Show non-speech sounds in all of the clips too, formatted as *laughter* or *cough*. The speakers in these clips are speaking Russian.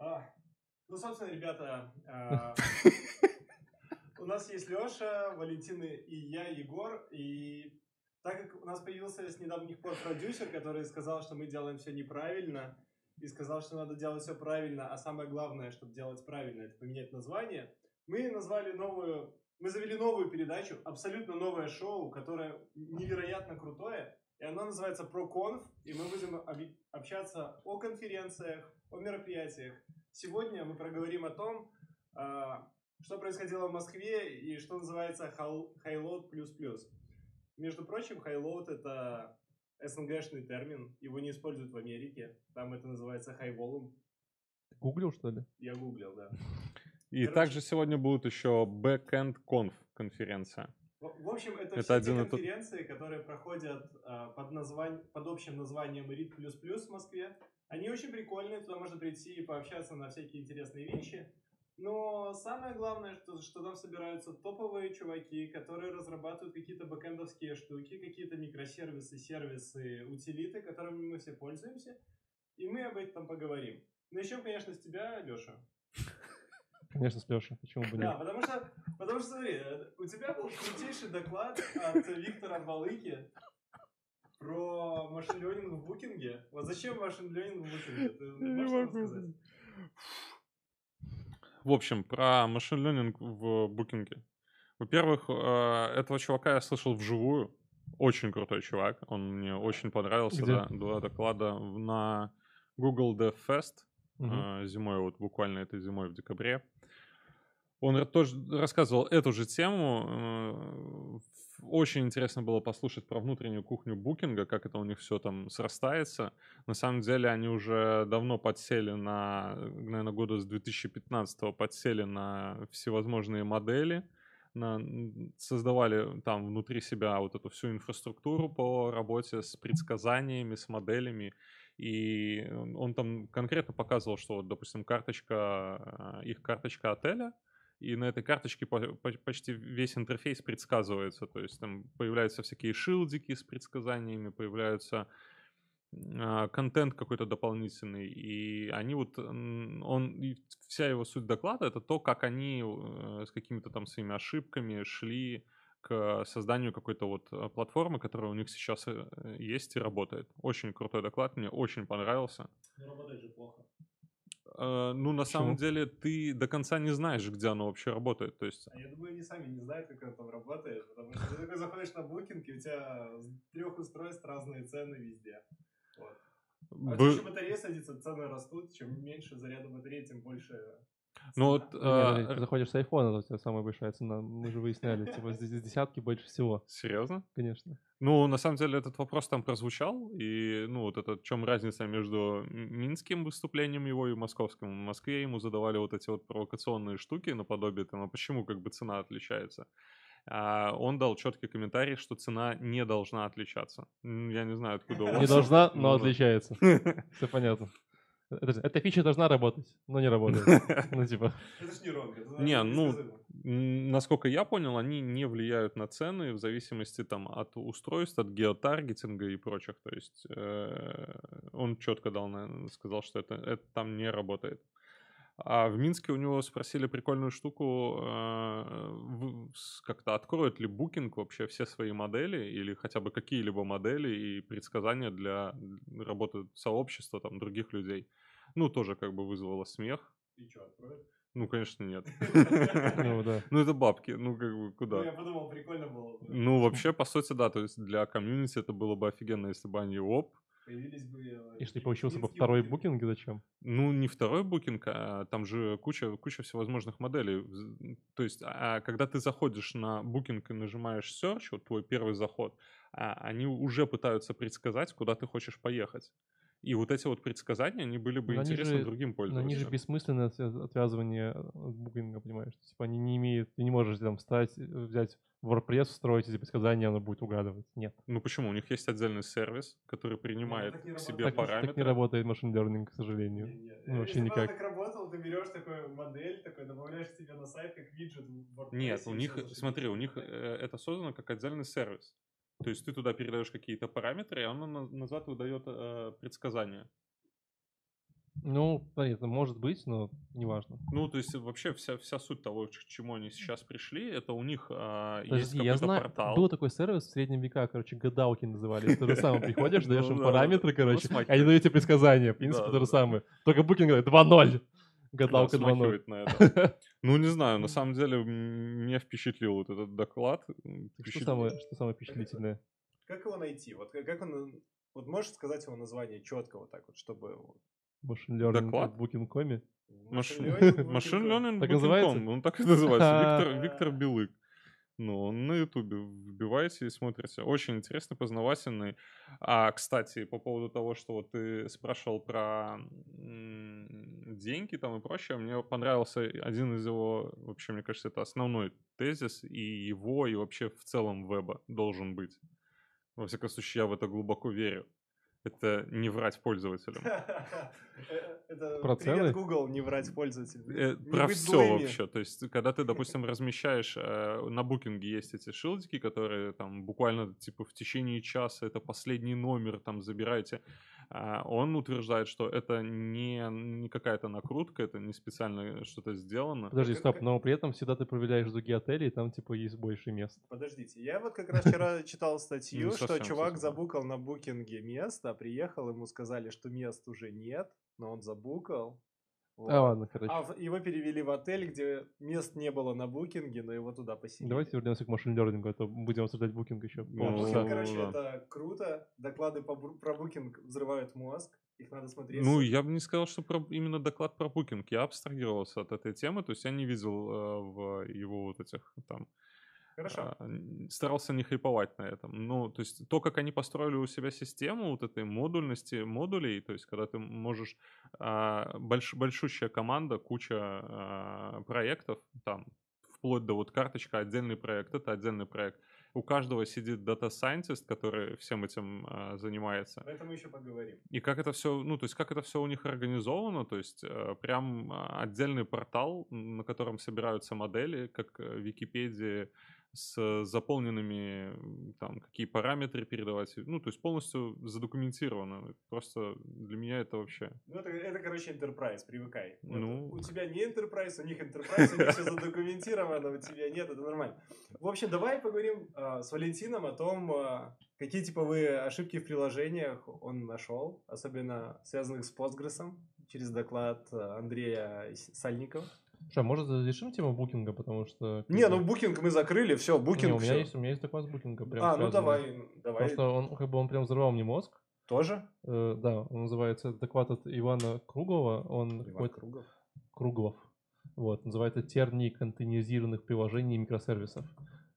А, ну, собственно, ребята, а, *laughs* у нас есть Леша, Валентина и я, Егор, и так как у нас появился с недавних пор продюсер, который сказал, что мы делаем все неправильно, и сказал, что надо делать все правильно, а самое главное, чтобы делать правильно, это поменять название, мы назвали новую, мы завели новую передачу, абсолютно новое шоу, которое невероятно крутое, и оно называется ProConf, и мы будем общаться о конференциях, о мероприятиях. Сегодня мы проговорим о том, а, что происходило в Москве и что называется Highload++. Между прочим, Highload — это СНГшный термин, его не используют в Америке, там это называется High Volume. Гуглил, что ли? Я гуглил, да. И Короче, также сегодня будет еще Backend Conf конференция. В, общем, это, это все один те конференции, тот... которые проходят а, под, названь... под общим названием RIT++ в Москве. Они очень прикольные, туда можно прийти и пообщаться на всякие интересные вещи. Но самое главное, что, что там собираются топовые чуваки, которые разрабатывают какие-то бэкэндовские штуки, какие-то микросервисы, сервисы, утилиты, которыми мы все пользуемся. И мы об этом поговорим. Начнем, конечно, с тебя, Леша. Конечно, с Лешей. Почему бы нет? Да, потому что, потому что, смотри, у тебя был крутейший доклад от Виктора Балыки про машин в букинге. Вот зачем машин в букинге? Ты можешь рассказать? В общем, про машин ленинг в букинге. Во-первых, э, этого чувака я слышал вживую. Очень крутой чувак. Он мне очень понравился. Где? Да, два доклада на Google Dev Fest угу. зимой, вот буквально этой зимой в декабре. Он тоже рассказывал эту же тему. Э, очень интересно было послушать про внутреннюю кухню букинга, как это у них все там срастается. На самом деле они уже давно подсели на, наверное, года с 2015 подсели на всевозможные модели, на, создавали там внутри себя вот эту всю инфраструктуру по работе с предсказаниями, с моделями. И он там конкретно показывал, что, вот, допустим, карточка, их карточка отеля — и на этой карточке почти весь интерфейс предсказывается, то есть там появляются всякие шилдики с предсказаниями, появляются а, контент какой-то дополнительный, и они вот, он, и вся его суть доклада это то, как они э, с какими-то там своими ошибками шли к созданию какой-то вот э, платформы, которая у них сейчас э, есть и работает. Очень крутой доклад, мне очень понравился. Но работает же плохо. Э, ну, на Почему? самом деле, ты до конца не знаешь, где оно вообще работает. То есть... А я думаю, они сами не знают, как оно там работает. Потому что ты такой заходишь на букинг, и у тебя с трех устройств разные цены везде. Вот. А Б... чем батарея садится, цены растут. Чем меньше заряда батареи, тем больше ну вот... А... Ты заходишь с айфона, у тебя самая большая цена. Мы же выясняли, типа здесь десятки больше всего. Серьезно? Конечно. Ну, на самом деле, этот вопрос там прозвучал, и, ну, вот это, в чем разница между минским выступлением его и московским. В Москве ему задавали вот эти вот провокационные штуки наподобие там, а почему как бы цена отличается. А он дал четкий комментарий, что цена не должна отличаться. Я не знаю, откуда вас. Не должна, но отличается. *laughs* Все понятно. Эта фича должна работать, но не работает. *laughs* Ну, типа... Это ж не ронка. Не, ну, насколько я понял, они не влияют на цены в зависимости там от устройств, от геотаргетинга и прочих. То есть э, он четко дал, сказал, что это, это там не работает. А в Минске у него спросили прикольную штуку, э, как-то откроет ли Booking вообще все свои модели или хотя бы какие-либо модели и предсказания для работы сообщества, там, других людей. Ну, тоже как бы вызвало смех. И что, откроет? Ну, конечно, нет. Ну, да. Ну, это бабки, ну, как бы, куда? Ну, я подумал, прикольно было бы. Ну, вообще, по сути, да, то есть для комьюнити это было бы офигенно, если бы они, оп, появились бы... Э, и что ты получился бы второй букинг, зачем? Ну, не второй букинг, а там же куча, куча всевозможных моделей. То есть, а когда ты заходишь на букинг и нажимаешь search, вот твой первый заход, а, они уже пытаются предсказать, куда ты хочешь поехать. И вот эти вот предсказания, они были бы но интересны же, другим пользователям. Но они же бессмысленное отвязывание от букинга, понимаешь? Типа они не имеют, ты не можешь там встать, взять WordPress, встроить эти предсказания, оно будет угадывать. Нет. Ну почему? У них есть отдельный сервис, который принимает ну, к себе так, параметры. Так не работает машин learning, к сожалению. Не, не. Ну, вообще Если никак. так работал, ты берешь такую модель, такой добавляешь себе на сайт как виджет в WordPress. Нет, у них, смотри, у них э, это создано как отдельный сервис. То есть ты туда передаешь какие-то параметры, и оно назад выдает э, предсказания. Ну, понятно, может быть, но неважно. Ну, то есть э, вообще вся, вся суть того, к чему они сейчас пришли, это у них а, Подожди, есть какой-то я знаю, портал. Был такой сервис в среднем века, короче, гадалки называли. То же самое, приходишь, *laughs* ну даешь им параметры, короче, они дают тебе предсказания. В принципе, то же самое. Только букинг 2-0. Гадалка да, 2.0. на *laughs* это. Ну, не знаю, на самом деле меня впечатлил вот этот доклад. Что самое, что самое впечатлительное? Как его найти? Вот как он... Вот можешь сказать его название четко вот так вот, чтобы... Машин Learning в Booking.com? Машин Learning Так называется? Он так и *laughs* называется. Виктор *laughs* Белык. Ну, на Ютубе вбивайте и смотрите. Очень интересный, познавательный. А, кстати, по поводу того, что вот ты спрашивал про деньги там и прочее, мне понравился один из его, вообще, мне кажется, это основной тезис, и его, и вообще в целом веба должен быть. Во всяком случае, я в это глубоко верю. Это не врать пользователям. *laughs* Это Про привет, цены? Google, не врать пользователю. Э, Про все злыми. вообще. То есть, когда ты, *laughs* допустим, размещаешь э, на букинге есть эти шилдики, которые там буквально типа в течение часа это последний номер, там забирайте. А Он утверждает, что это не, не какая-то накрутка, это не специально что-то сделано. Подожди, стоп, но при этом всегда ты проверяешь другие отели, и там, типа, есть больше мест. Подождите, я вот как раз вчера читал статью, что чувак забукал на букинге место, а приехал, ему сказали, что мест уже нет, но он забукал. Вот. А, ладно, короче. А его перевели в отель, где мест не было на букинге, но его туда поселили. Давайте вернемся к машин learning, а то будем обсуждать букинг еще. Ну, Да, букинг, короче, да. это круто. Доклады по про букинг взрывают мозг. Их надо смотреть. Ну, я бы не сказал, что про- именно доклад про букинг. Я абстрагировался от этой темы, то есть я не видел э, в его вот этих там Хорошо. а, старался не хайповать на этом. Ну, то есть то, как они построили у себя систему вот этой модульности модулей, то есть когда ты можешь а, больш- большущая команда, куча а, проектов, там вплоть до вот карточка отдельный проект, это отдельный проект. У каждого сидит data scientist, который всем этим а, занимается. Об этом мы еще поговорим. И как это все, ну, то есть как это все у них организовано, то есть э, прям отдельный портал, на котором собираются модели, как э, в Википедии, с заполненными, там, какие параметры передавать, ну, то есть полностью задокументировано. Просто для меня это вообще... Ну, это, это, короче, enterprise, привыкай. Вот Ну. У тебя не enterprise, у них enterprise, у них все задокументировано, у тебя нет, это нормально. В общем, давай поговорим а, с Валентином о том, а, какие типовые ошибки в приложениях он нашел, особенно связанных с Postgres, через доклад Андрея С- Что, может, завершим тему букинга, потому что... Не, ну букинг мы закрыли, все, Не, букинг у меня всё. есть, у меня есть доклад с букинга. Прям А, ну связанный. давай, Потому давай. что он, как бы, он прям взорвал мне мозг. Тоже? Э, да, он называется доклад от Ивана Круглова. Он Иван какой-то Кругов. Круглов. Вот, называется тернии контейнеризированных приложений и микросервисов.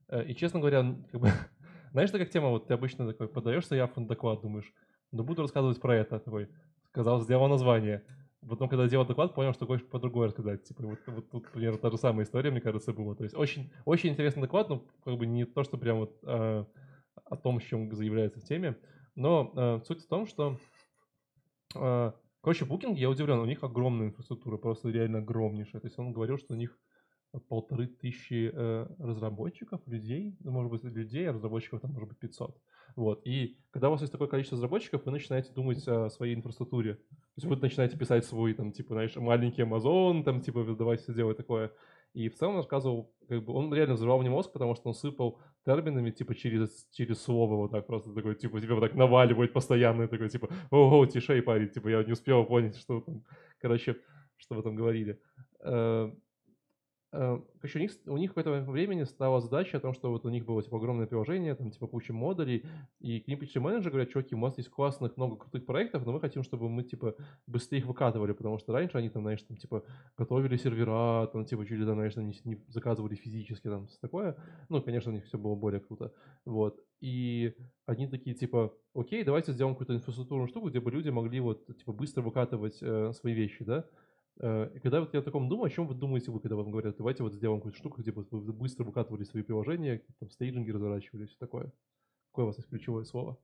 Э, И, честно говоря, как бы, *laughs* знаешь, как тема, вот ты обычно такой подаешь заявку на доклад, думаешь, ну буду рассказывать про это, такой, сказал, сделал название. Потом, когда делал доклад, понял, что хочешь по другой рассказать. Типа, вот, вот тут примерно та же самая история, мне кажется, была. То есть очень, очень интересный доклад, но как бы не то, что прям вот э, о том, с чем заявляется в теме. Но э, суть в том, что э, Короче, Booking, я удивлен, у них огромная инфраструктура, просто реально огромнейшая. То есть он говорил, что у них полторы тысячи э, разработчиков, людей, ну, может быть, людей, а разработчиков там может быть 500. Вот. И когда у вас есть такое количество разработчиков, вы начинаете думать о своей инфраструктуре. То есть вы начинаете писать свой, там, типа, знаешь, маленький Amazon, там, типа, давайте все делать такое. И в целом он рассказывал, как бы, он реально взорвал мне мозг, потому что он сыпал терминами, типа, через, через слово вот так просто такой, типа, тебе вот так наваливает постоянно, такой, типа, ого, тишей, парень, типа, я не успел понять, что там, короче, что вы там говорили. Э, Короче, у них, у них в это времени стала задача о том, что вот у них было, типа, огромное приложение, там, типа, куча модулей, и к ним пришли менеджеры, говорят, чуваки, у нас есть классных, много крутых проектов, но мы хотим, чтобы мы, типа, быстрее их выкатывали, потому что раньше они там, знаешь, там, типа, готовили сервера, там, типа, чуть ли, там, знаешь, не, не заказывали физически, там, такое. Ну, конечно, у них все было более круто. Вот. И они такие, типа, окей, давайте сделаем какую-то инфраструктурную штуку, где бы люди могли вот, типа, быстро выкатывать э, свои вещи, да. Э, И когда вот я о таком думаю, о чем вы думаете вы, когда вам говорят, давайте вот сделаем какую-то штуку, где вы быстро выкатывали свои приложения, там, стейджинги разворачивали, все такое. Какое у вас есть ключевое слово?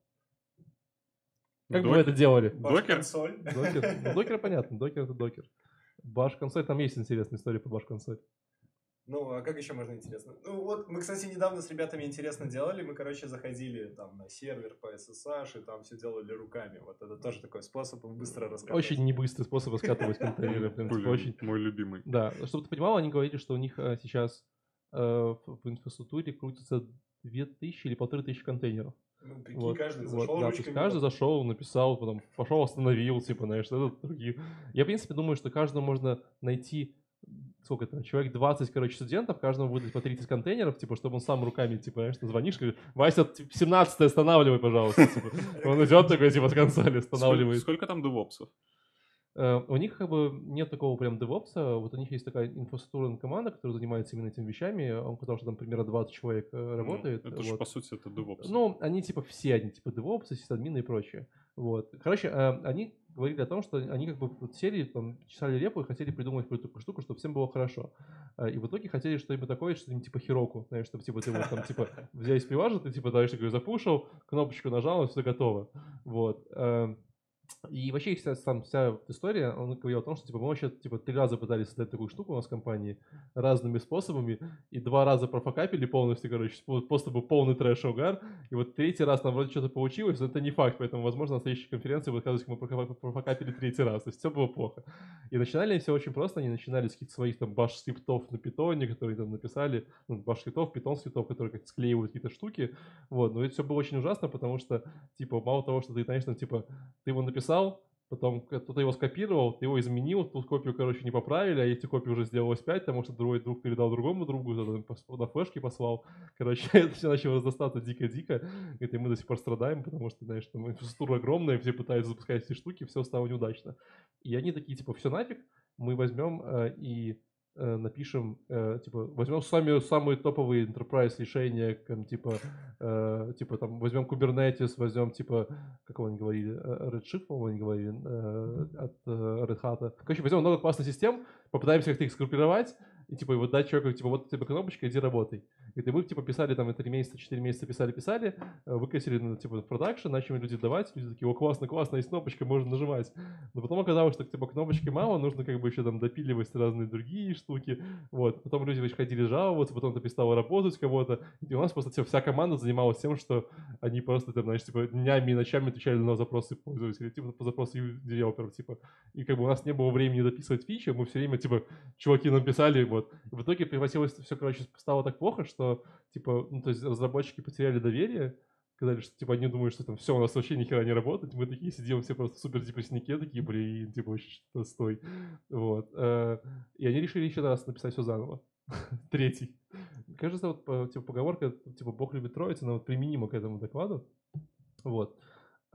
Как бы вы Докер. это делали? Докер? Консоль. Докер? Ну, докер понятно, докер это докер. Баш консоль, там есть интересная история по баш консоль. Ну, а как еще можно интересно? Ну, вот мы, кстати, недавно с ребятами интересно делали. Мы, короче, заходили там на сервер по SSH и там все делали руками. Вот это тоже такой способ быстро раскатывать. Очень небыстрый способ раскатывать контейнеры. Очень... Мой любимый. Да, чтобы ты понимал, они говорили, что у них э, сейчас э, в инфраструктуре крутится 2000 или полторы тысячи контейнеров. Ну, прикинь, вот, каждый зашел вот, да, то есть каждый зашел, написал, потом пошел, остановил, типа, знаешь, это другие. Я, в принципе, думаю, что каждому можно найти сколько это, человек 20, короче, студентов, каждому выдать по 30 контейнеров, типа, чтобы он сам руками, типа, знаешь, звонишь, говоришь, Вася, 17 останавливай, пожалуйста. Типа. Он идет такой, типа, с консоли останавливает. Сколько, сколько там девопсов? Uh, у них как бы нет такого прям девопса, вот у них есть такая инфраструктурная команда, которая занимается именно этими вещами, он потому что там примерно 20 человек э, ну, работает. Ну, это вот. же по сути это DevOps. Ну, они типа все, они типа DevOps, сисадмины и прочее. Вот. Короче, uh, они говорили о том, что они как бы вот сели, там, чесали репу и хотели придумать какую-то такую штуку, чтобы всем было хорошо. А, и в итоге хотели что-нибудь такое, что-нибудь типа Хироку, знаешь, чтобы типа ты вот там типа взяли приважа, ты типа дальше такой запушил, кнопочку нажал, и все готово. Вот. И вообще вся, там, вся история, он говорил о том, что типа, мы вообще типа, три раза пытались создать такую штуку у нас в компании разными способами, и два раза профокапили полностью, короче, просто был полный трэш-угар, и вот третий раз нам вроде что-то получилось, но это не факт, поэтому, возможно, на следующей конференции будет казаться, мы профокапили третий раз, то есть все было плохо. И начинали они все очень просто, они начинали с каких-то своих там баш-скриптов на питоне, которые там написали, ну, баш-скриптов, питон-скриптов, которые как склеивают какие-то штуки, вот, но это все было очень ужасно, потому что, типа, мало того, что ты, конечно, типа, ты его написал, написал, потом кто-то его скопировал, его изменил, ту копию, короче, не поправили, а эти копии уже сделалось 5, потому что другой друг передал другому другу, на флешке послал. Короче, *laughs* это все начало разрастаться дико-дико, и мы до сих пор страдаем, потому что, знаешь, там инфраструктура огромная, все пытаются запускать эти штуки, все стало неудачно. И они такие, типа, все нафиг, мы возьмем э, и напишем, э, типа, возьмем сами самые топовые enterprise решения, там, типа, э, типа, там, возьмем Kubernetes, возьмем, типа, как они говорили, Redshift, по-моему, они говорили, от Red Hat. Короче, возьмем много классных систем, попытаемся их сгруппировать, и типа вот дать человеку, типа, вот тебе кнопочка, иди работай. И мы, типа, писали там 3 месяца, 4 месяца писали, писали, э, выкосили, ну, типа, продакшн, начали люди давать, люди такие, о, классно, классно, есть кнопочка, можно нажимать. Но потом оказалось, что, типа, кнопочки мало, нужно как бы еще там допиливать разные другие штуки, вот. Потом люди ходили жаловаться, потом это перестало работать кого-то, и у нас просто типа, вся команда занималась тем, что они просто, там, знаешь, типа, днями и ночами отвечали на запросы пользователей, типа, по запросу девелоперов, типа. И как бы у нас не было времени дописывать фичи, мы все время, типа, чуваки нам писали, вот. В итоге превратилось все, короче, стало так плохо, что, типа, ну, то есть разработчики потеряли доверие, сказали, что, типа, они думают, что там все, у нас вообще ни не работает, мы такие сидим все просто супер депресснике, такие, блин, типа, вообще стой. Вот. Э, и они решили еще раз написать все заново. *laughs* Третий. Кажется, вот, типа, поговорка, типа, Бог любит троицу, она вот применима к этому докладу. Вот.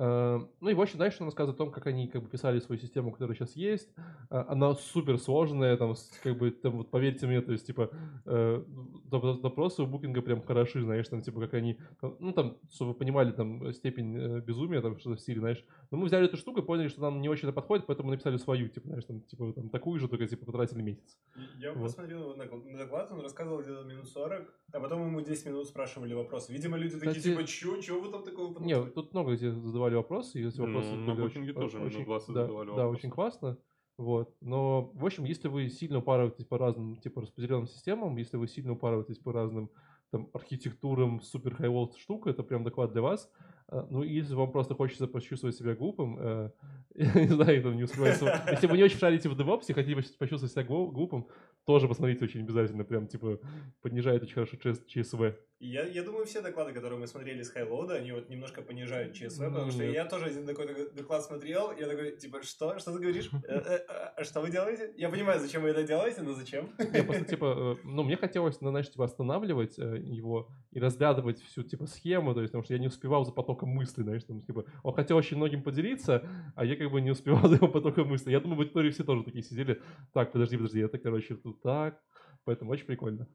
Э, ну и, в общем, дальше он рассказывает о том, как они как бы писали свою систему, которая сейчас есть. Э, она супер сложная, там, как бы, там, вот поверьте мне, то есть, типа, э, допросы у букинга прям хороши, знаешь, там, типа, как они, ну, там, чтобы вы понимали, там, степень безумия, там, что-то в стиле, знаешь. Но мы взяли эту штуку и поняли, что нам не очень это подходит, поэтому написали свою, типа, знаешь, там, типа, там, такую же, только, типа, потратили месяц. Я вот. посмотрел на, на доклад, он рассказывал где-то минут 40, а потом ему 10 минут спрашивали вопросы. Видимо, люди такие, Кстати, типа, чё, чё вы там такого Нет, тут много где задавали задавали вопросы, и эти вопросы ну, на очень, тоже очень, 20 да, задавали вопросы. Да, очень классно. Вот. Но, в общем, если вы сильно упарываетесь по разным, типа, распределенным системам, если вы сильно упарываетесь по разным там, архитектурам, супер хай штука, это прям доклад для вас. А, ну, если вам просто хочется почувствовать себя глупым, э, *laughs* не знаю, там не успеваю. Если вы не очень шарите в DevOps и хотите почувствовать себя глупым, тоже посмотрите очень обязательно, прям, типа, понижает очень хорошо ЧСВ. Я, я думаю, все доклады, которые мы смотрели с Хайлоуда, они вот немножко понижают ЧСВ, mm, потому что я тоже один такой доклад смотрел, я такой, типа, что? Что ты говоришь? Э, э, а что вы делаете? Я понимаю, зачем вы это делаете, но зачем? Я просто, типа, ну, мне хотелось, ну, знаешь, типа, останавливать его и разглядывать всю, типа, схему, то есть, потому что я не успевал за потоком мысли, знаешь, там, типа, он хотел очень многим поделиться, а я как бы не успевал *laughs* за его потоком мысли. Я думаю, в аудитории все тоже такие сидели, так, подожди, подожди, это, короче, тут так, поэтому очень прикольно.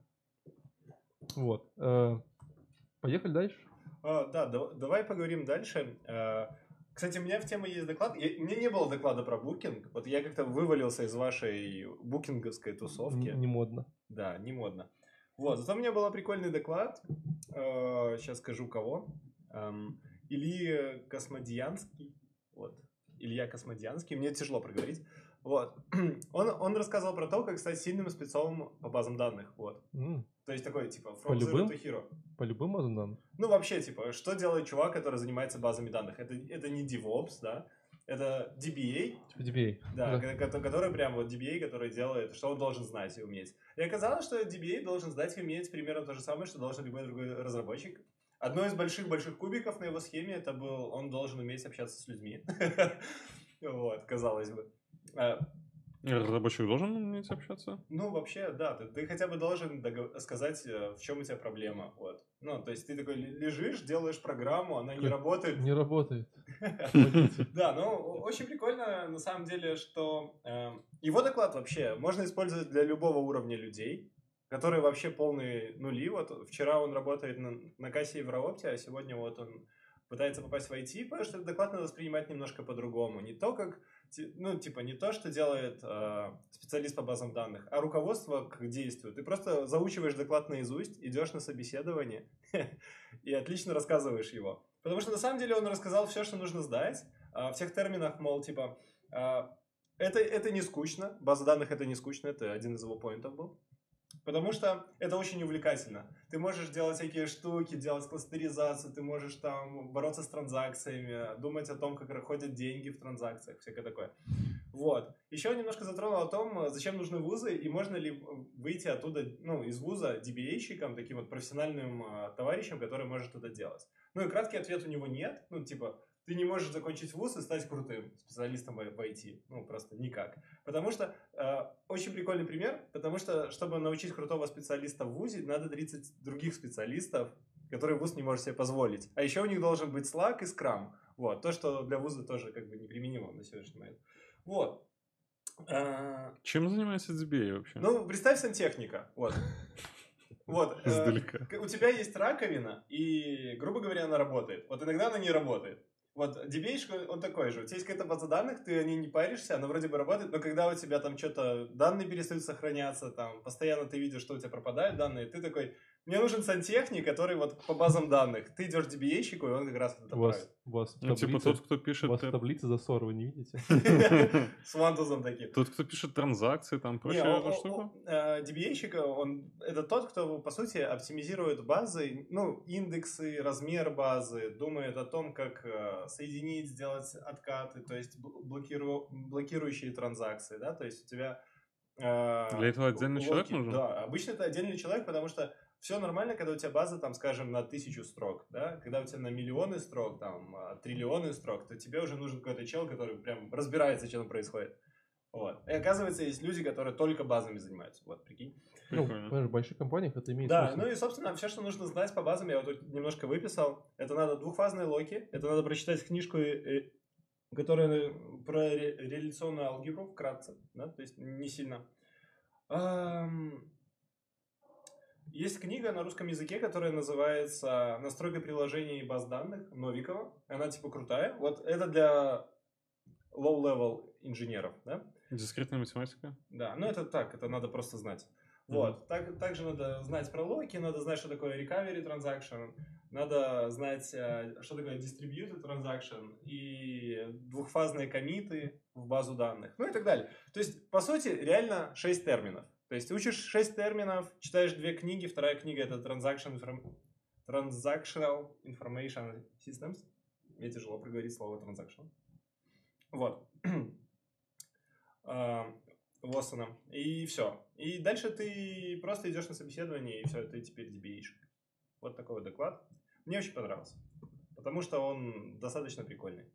Вот. Э, поехали дальше. А, да, да, давай поговорим дальше. Э, кстати, у меня в тему есть доклад. Я, у меня не было доклада про букинг. Вот я как-то вывалился из вашей букинговской тусовки. Не, не модно. Да, не модно. Вот, зато у меня был прикольный доклад. Э, сейчас скажу кого. Эм, Ильи Космодьянский. Вот. Илья Космодьянский. Мне тяжело проговорить. Вот. *clears throat* Он, он рассказывал про то, как стать сильным спецом по базам данных. Вот. М, То есть такой, типа, from По zero любым? to hero. По любым базам данных? Ну, вообще, типа, что делает чувак, который занимается базами данных? Это, это не DevOps, да? Это DBA, Типа DBA. да, ко- ко- который прям вот DBA, который делает, что он должен знать и уметь. И оказалось, что DBA должен знать и уметь примерно то же самое, что должен любой другой разработчик. Одно из больших-больших кубиков на его схеме, это был, он должен уметь общаться с людьми. *laughs* Вот, казалось бы. Разработчик должен уметь общаться? Ну, вообще, да, ты, ты хотя бы должен догов- сказать, э, в чем у тебя проблема. Вот. Ну, то есть ты такой ле- лежишь, делаешь программу, она не работает. Не работает. *laughs* Да, ну, очень прикольно, на самом деле, что э, его доклад вообще можно использовать для любого уровня людей, которые вообще полные нули. Вот вчера он работает на, кассе Евроопте, а сегодня вот он пытается попасть в IT, потому что этот доклад надо воспринимать немножко по-другому. Не то, как, ну, типа, не то, что делает э, специалист по базам данных, а руководство к действию. Ты просто заучиваешь доклад наизусть, идешь на собеседование *laughs* и отлично рассказываешь его. Потому что на самом деле он рассказал все, что нужно сдать, а, в тех терминах, мол, типа, а, это, это не скучно, база данных это не скучно, это один из его поинтов был. Потому что это очень увлекательно. Ты можешь делать всякие штуки, делать кластеризацию, ты можешь там бороться с транзакциями, думать о том, как проходят деньги в транзакциях, всякое такое. Вот. Еще немножко затронул о том, зачем нужны вузы и можно ли выйти оттуда, ну, из вуза DBA-щиком, таким вот профессиональным а, товарищем, который может это делать. Ну и краткий ответ у него нет. Ну, типа, ты не можешь закончить вуз и стать крутым специалистом в IT. Ну, просто никак. Потому что, э, очень прикольный пример, потому что, чтобы научить крутого специалиста в вузе, надо 30 других специалистов, которые вуз не может себе позволить. А еще у них должен быть Slack и Scrum. Вот, то, что для вуза тоже как бы неприменимо на сегодняшний момент. Вот. Э, Чем занимается DBA вообще? Ну, представь сантехника. Вот. *laughs* Вот. э, у тебя есть раковина, и, грубо говоря, она работает. Вот иногда она не работает. Вот DBA, он такой же. У тебя есть какая-то база данных, ты о ней не паришься, она вроде бы работает, но когда у тебя там что-то, данные перестают сохраняться, там, постоянно ты видишь, что у тебя пропадают данные, ты такой, мне нужен сантехник, который вот по базам данных. Ты идешь DBA-щику, и он как раз это У вас, у вас Ну, типа тот, кто у пишет... вас э, таблица засор, вы не видите? *laughs* С вантузом таким. Тот, кто пишет транзакции, там о- штуку? о- э, DBA-щик, он это тот, кто, по сути, оптимизирует базы, ну, индексы, размер базы, думает о том, как э, соединить, сделать откаты, то есть бл- блокиру- блокирующие транзакции, да, то есть у тебя... э, Для этого отдельный человек нужен? Да, обычно это отдельный человек, потому что все нормально, когда у тебя база, там, скажем, на тысячу строк, да, когда у тебя на миллионы строк, там, а, триллионы строк, то тебе уже нужен какой-то чел, который прям разбирается, что там происходит. Вот. И оказывается, есть люди, которые только базами занимаются. Вот, прикинь. Ну, в больших компаниях это имеет Да, смысл. ну и, собственно, все, что нужно знать по базам, я вот тут немножко выписал. Это надо двухфазные локи, это надо прочитать книжку, э, которая э, про ре- реляционную алгебру вкратце, да, то есть не сильно. Есть книга на русском языке, которая называется «Настройка приложений и баз данных» Новикова. Она типа крутая. Вот это для low-level инженеров, да? Дискретная математика? Да, ну это так, это надо просто знать. Вот. Так, также надо знать про локи, надо знать, что такое recovery transaction, надо знать, э, что такое distributed transaction и двухфазные комиты в базу данных, ну и так далее. То есть, по сути, реально 6 терминов. То есть, учишь 6 терминов, читаешь две книги, вторая книга это transaction inform- Transactional Information Systems. Мне тяжело проговорить слово transaction. Вот. *clears throat* А, Воссона. И все. И дальше ты просто идешь на собеседование, и все, ты теперь DBA. Вот такой вот доклад. Мне очень понравился. Потому что он достаточно прикольный.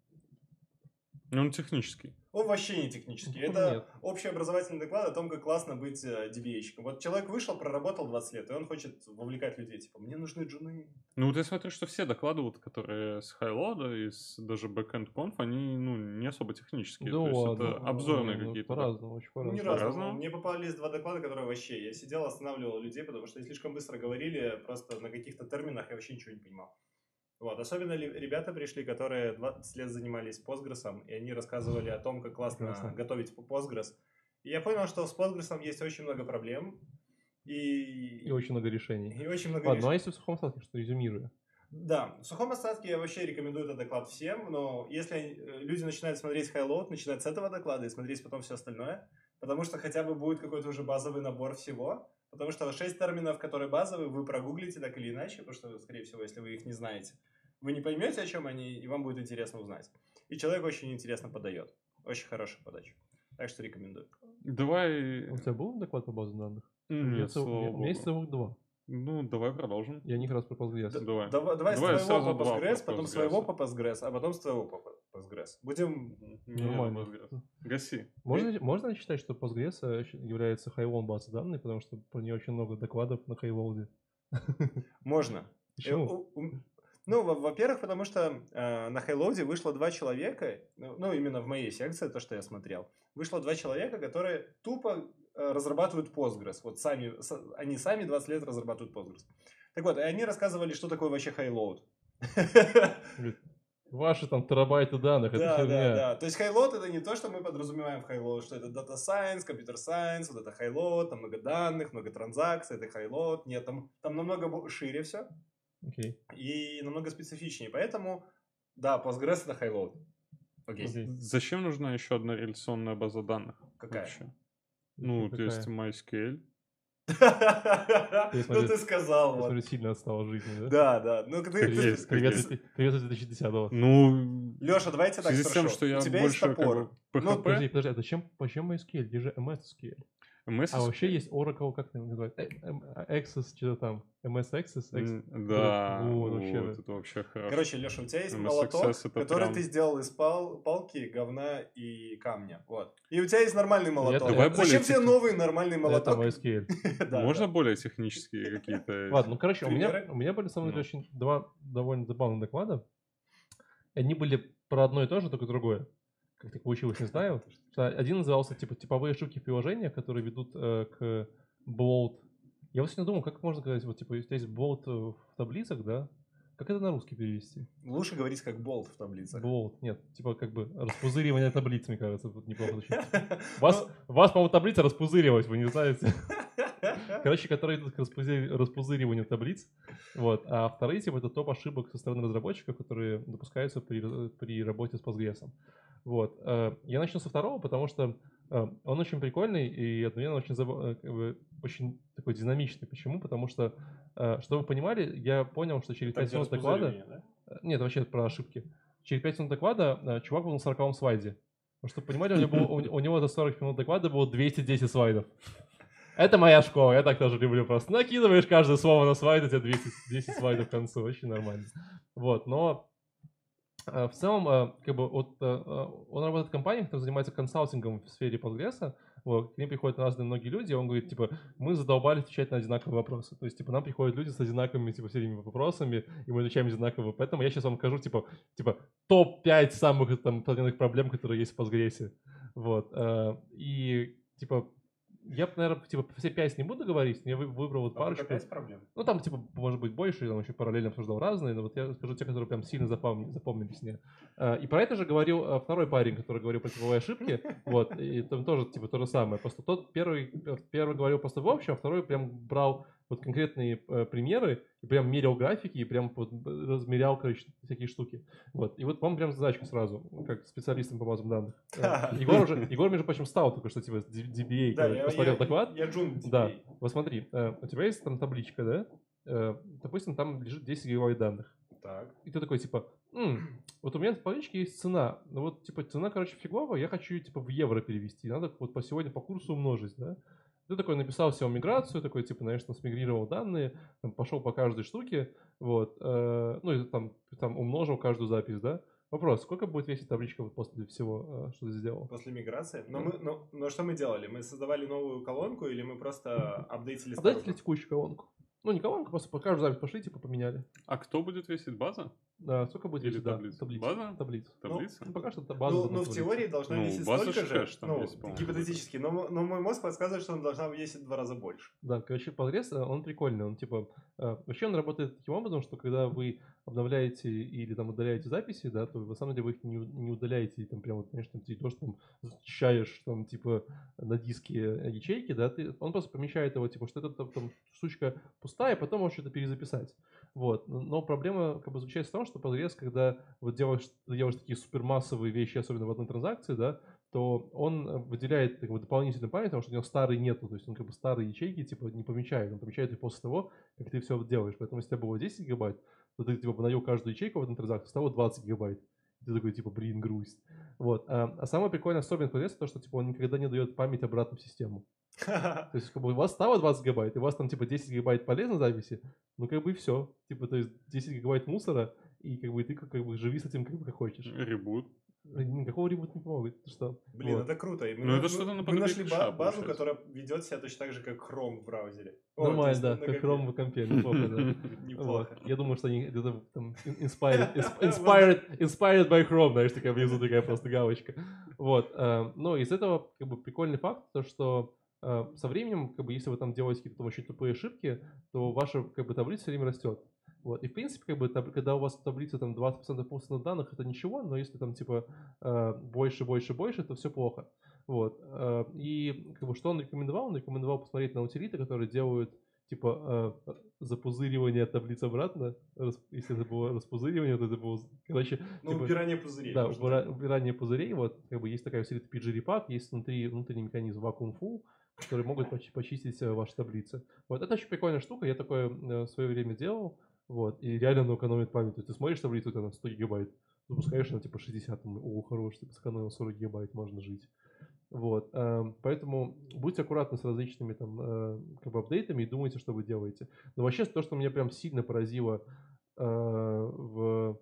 Ну, он технический. Он вообще не технический. Ну, Это нет. общеобразовательный доклад о том, как классно быть э, DBA-щиком. Вот человек вышел, проработал 20 лет, и он хочет вовлекать людей. Типа, мне нужны джуны. Ну, вот я смотрю, что все доклады, вот, которые с хайлода и с даже backend conf, они, ну, не особо технические. Да То есть это обзорные ну, какие-то. да. По-разному, очень Ну, не по-разному. разу. По-разному? Мне попались два доклада, которые вообще... Я сидел, останавливал людей, потому что они слишком быстро говорили, просто на каких-то терминах я вообще ничего не понимал. Вот. Особенно ли- ребята пришли, которые 20 лет занимались Postgres, и они рассказывали о том, как классно Прекрасно. готовить Postgres. И я понял, что с Postgres есть очень много проблем. И, И очень много решений. и очень много Ладно, ну а решений. если в сухом остатке, что резюмируя? Да, в сухом остатке я вообще рекомендую этот доклад всем, но если э, люди начинают смотреть Highload, начинают с этого доклада и смотреть потом все остальное, потому что хотя бы будет какой-то уже базовый набор всего, потому что шесть терминов, которые базовые, вы прогуглите так или иначе, потому что, скорее всего, если вы их не знаете, вы не поймете, о чем они, и вам будет интересно узнать. И человек очень интересно подает. Очень хорошая подача. Так что рекомендую. Давай... У тебя был доклад по базам данных? Нет, Я слава цел- у меня богу. есть целых два. Ну, давай продолжим. Я них раз про Postgres. Да- Давай. Давай, давай, Давай с твоего сразу по Postgres, по потом своего по Postgres, а потом с твоего по Postgres. Будем... Не, Нормально. Postgres. Гаси. Можно, можно считать, что Postgres э, является highload базой данных, потому что про нее очень много докладов на highload? Можно. Э, Почему? Ну, во- во-первых, потому что э, на Хайлоуде вышло два человека, ну, ну, именно в моей секции, то, что я смотрел, вышло два человека, которые тупо э, разрабатывают Postgres. Вот сами, с- они сами 20 лет разрабатывают Postgres. Так вот, и они рассказывали, что такое вообще. Говорит, Ваши там терабайты данных, это Да, херня. да, да. То есть Highload это не то, что мы подразумеваем в Highload, что это Data Science, Computer Science, вот это Highload, там много данных, много транзакций, это Highload. Нет, там, там намного шире все. Окей. и намного специфичнее. Поэтому, да, Postgres это highload. Окей. Окей. Зачем нужна еще одна реляционная база данных? Какая? вообще? Ну, то Какая? есть MySQL. Ну ты сказал, Я смотрю, сильно отстал в жизни, да? Да, да. Ну Привет, есть. из- привет из 2010-го. Ну, Леша, давайте так я У тебя есть топор. Ну, Подожди, подожди, а зачем, почему MySQL? Где же MS SQL? MS А вообще есть Oracle, как это называют? Э, эм, Access, что там? MS Access? Да, Вот, вот, вообще. это вообще хорошо. Короче, Леша, у тебя есть MS молоток, это который прям- ты сделал из пал- палки, говна и камня. Вот. И у тебя есть нормальный молоток. Давай Зачем тебе техни- новый нормальный Это молоток? MySQL. *laughs* Да, Можно да. более технические какие-то? *laughs* Ладно, ну короче, у меня, у меня были, самом деле, Ну. очень два довольно забавных доклада. Они были про одно и то же, только другое. Как так получилось, не знаю. Что Один назывался типа типовые ошибки в приложениях, которые ведут э, к bloat. Я вот сегодня думал, как можно сказать, вот типа, если есть bloat в таблицах, да, как это на русский перевести? Лучше говорить как болт в таблицах. Bloat, нет, типа как бы распузыривание таблиц, мне кажется, вот неплохо звучит. *laughs* Ну, вас, у вас, по-моему, таблица распузырилась, вы не знаете. Короче, которые идут к распузы- распузыриванию таблиц. Вот. А вторые, типа, это топ ошибок со стороны разработчиков, которые допускаются при, при работе с Postgres. Вот. Э, Я начну со второго, потому что э, он очень прикольный и одновременно очень, э, как бы, очень такой динамичный. Почему? Потому что, чтобы вы понимали, я понял, что через Так, 5 где минут доклада... да? Нет, вообще про ошибки. Через 5 минут доклада чувак был на 40 слайде. Чтобы понимали, у него, было- у- у него за 40 минут доклада было 210 слайдов. Это моя школа, я так тоже люблю просто. Накидываешь каждое слово на слайд, у тебя 200, 10 слайдов к концу, очень нормально. Вот, но э, в целом, э, как бы, вот, э, он работает в компании, которая занимается консалтингом в сфере Postgres, вот, к ним приходят разные многие люди, и он говорит, типа, мы задолбали отвечать на одинаковые вопросы. То есть, типа, нам приходят люди с одинаковыми, типа, серийными вопросами, и мы отвечаем одинаково. Поэтому я сейчас вам скажу, типа, типа, топ-5 самых там проблем, которые есть в Postgres. Вот. И, типа, я, наверное, типа, все пять не буду говорить, я вы- выбрал вот А парочку. пять проблем. Ну, там, типа, может быть, больше, я там еще параллельно обсуждал разные, но вот я скажу те, которые прям сильно запомни- запомнились мне. А, И про это же говорил а, второй парень, который говорил про типовые ошибки, *laughs* вот, и там тоже, типа, то же самое. Просто тот первый, э, первый говорил просто в общем, а второй прям брал вот конкретные э, примеры и прям мерил графики и прям вот размерял, короче, всякие штуки. Вот. И вот вам прям задачку сразу, как специалистом по базам данных. *laughs* Э, Егор уже, Егор, между прочим, стал только что, типа, DBA, Да, короче, посмотрел я- доклад. я джун Да. Вот смотри, э, у тебя есть там табличка, да? Э, Допустим, там лежит 10 гигабайт данных. Так. И ты такой, типа, «М, вот у меня в табличке есть цена. Ну вот, типа, цена, короче, фиговая, я хочу ее, типа, в евро перевести. Надо вот по сегодня по курсу умножить, да? Ты такой написал себе миграцию, такой, типа, знаешь, там, смигрировал данные, там, пошел по каждой штуке, вот, э, ну, и там, там умножил каждую запись, да? Вопрос, сколько будет весить табличка вот после всего, э, что ты сделал? После миграции. Но, мы, но, но что мы делали? Мы создавали новую колонку или мы просто апдейтили старую? ли текущую колонку? Ну, не просто по каждую запись пошли, типа, поменяли. А кто будет весить база? Да, сколько будет Или весить, да, таблица? таблица. База? Таблица. Таблица? Ну, пока что это база. Ну, ну, в теории должна Ну, весить база столько же там ну, есть, гипотетически, но, но мой мозг подсказывает, что она должна весить в два раза больше. Да, короче, Postgres, э, он прикольный, он типа, вообще он работает таким образом, что когда вы обновляете или там удаляете записи, да, то на самом деле вы их не, не удаляете, там прямо, конечно, ты идешь там, зачищаешь там, типа, на диске ячейки, да, ты, он просто помещает его, типа, что это там, там штучка пустая, потом можешь что-то перезаписать. Вот. Но проблема как бы заключается в том, что Postgres, когда вот делаешь, делаешь такие супермассовые вещи, особенно в одной транзакции, да, то он выделяет как бы, дополнительную память, потому что у него старый нету, то есть он как бы старые ячейки типа не помечает, он помечает их после того, как ты все делаешь. Поэтому если у тебя было 10 гигабайт, то ты типа обновил каждую ячейку в этом транзакции, стало 20 гигабайт. Ты такой, типа, блин, грусть. Вот. А, а самое прикольное особенность прогресса то, что типа он никогда не дает память обратно в систему. *laughs* То есть, как бы у вас стало 20 гигабайт, и у вас там типа 10 гигабайт полезной записи, ну как бы и все. Типа, то есть 10 гигабайт мусора, и как бы ты как, как бы живи с этим как, бы, как хочешь. Ребут. Никакого ребут не помогает. Что? Блин, вот. это круто. Мы, ну, это что-то мы нашли ба- базу, получается. которая ведет себя точно так же, как Chrome в браузере. Нормально, да, как Chrome в компе. Неплохо, да. *laughs* Неплохо. Я думаю, что они где-то там inspired, inspired, inspired by Chrome, знаешь, такая внизу такая просто галочка. Вот. Э, но из этого как бы прикольный факт, то что э, со временем, как бы, если вы там делаете какие-то очень тупые ошибки, то ваша как бы таблица все время растет. Вот. И в принципе, как бы, таб- когда у вас в таблице там 20% пустых данных, это ничего, но если там типа э, больше, больше, больше, то все плохо. Вот. Э, и как бы, что он рекомендовал? Он рекомендовал посмотреть на утилиты, которые делают типа э, запузыривание таблиц обратно, если это было распузыривание, то это было, короче... Ну, типа, убирание пузырей. Да, убира, убирание пузырей, вот, как бы есть такая утилита PG есть внутри, внутренний механизм Vacuum Full, которые могут почистить ваши таблицы. Вот, это очень прикольная штука, я такое в свое время делал, вот, и реально оно экономит память. То есть ты смотришь таблицу, это на 100 гигабайт, запускаешь на типа 60, там, о, хорош, ты сэкономил 40 гигабайт, можно жить. Вот, э, поэтому будьте аккуратны с различными там э, как бы апдейтами и думайте, что вы делаете. Но вообще то, что меня прям сильно поразило э, в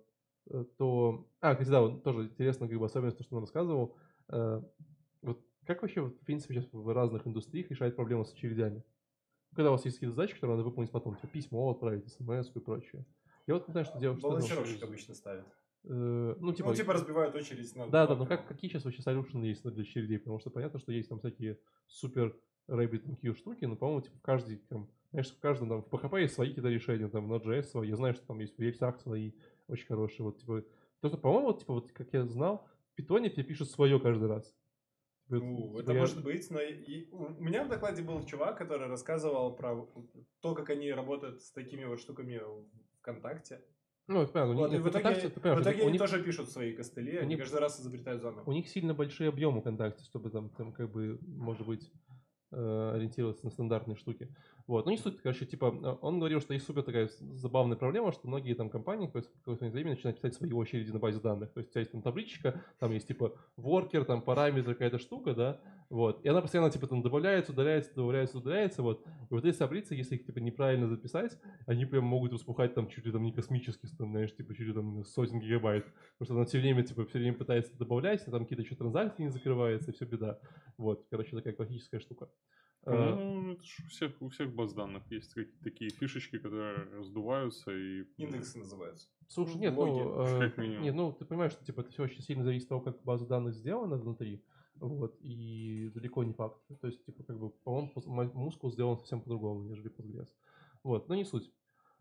э, то... А, кстати, да, вот тоже интересно, как бы особенность, то, что он рассказывал. Вот как вообще, в принципе, сейчас в разных индустриях решает проблему с очередями? Когда у вас есть какие-то задачи, которые надо выполнить потом, типа письмо отправить, смс и прочее. Я вот не знаю, что делать. Балансировщик обычно ставят. Э, ну, типа, ну, типа разбивают очередь на... Да, да, но как, какие сейчас вообще solution есть для очередей? Потому что понятно, что есть там всякие супер RabbitMQ штуки, но, по-моему, типа, каждый, там, знаешь, в каждом, там, в PHP есть свои какие-то решения, там, в Node.js свои, я знаю, что там есть в React свои очень хорошие, вот, типа, то, что, по-моему, вот, типа, вот, как я знал, в Python тебе пишут свое каждый раз. Ну, это я... может быть, но и... у меня в докладе был чувак, который рассказывал про то, как они работают с такими вот штуками ВКонтакте. Ну, это понятно. Вот, и в итоге, ВКонтакте, в итоге они них... тоже пишут свои костыли, они каждый раз изобретают заново. У них сильно большие объемы ВКонтакте, чтобы там, там как бы, может быть, э, ориентироваться на стандартные штуки. Вот, ну не суть, короче, типа, э, он говорил, что есть супер такая забавная проблема, что многие там компании в какое-то время начинают писать свои очереди на базе данных. То есть у тебя есть там табличка, там есть типа воркер, там параметр, какая-то штука, да, вот. И она постоянно типа там добавляется, удаляется, добавляется, удаляется, вот. И вот эти таблицы, если их типа неправильно записать, они прям могут распухать там чуть ли там не космически, там, знаешь, типа чуть ли там сотен гигабайт. Потому что она все время, типа, все время пытается добавлять, а там какие-то еще транзакции не закрываются, и все беда. Вот, короче, такая классическая штука. Ну, это у всех, у всех баз данных есть такие фишечки, которые раздуваются и... Индексы называются. Слушай, нет, ну, э, нет, ну, ты понимаешь, что типа это все очень сильно зависит от того, как база данных сделана внутри. Вот, и далеко не факт. То есть, типа, как бы, по-моему, мускул сделан совсем по-другому, нежели Postgres. Вот, но не суть.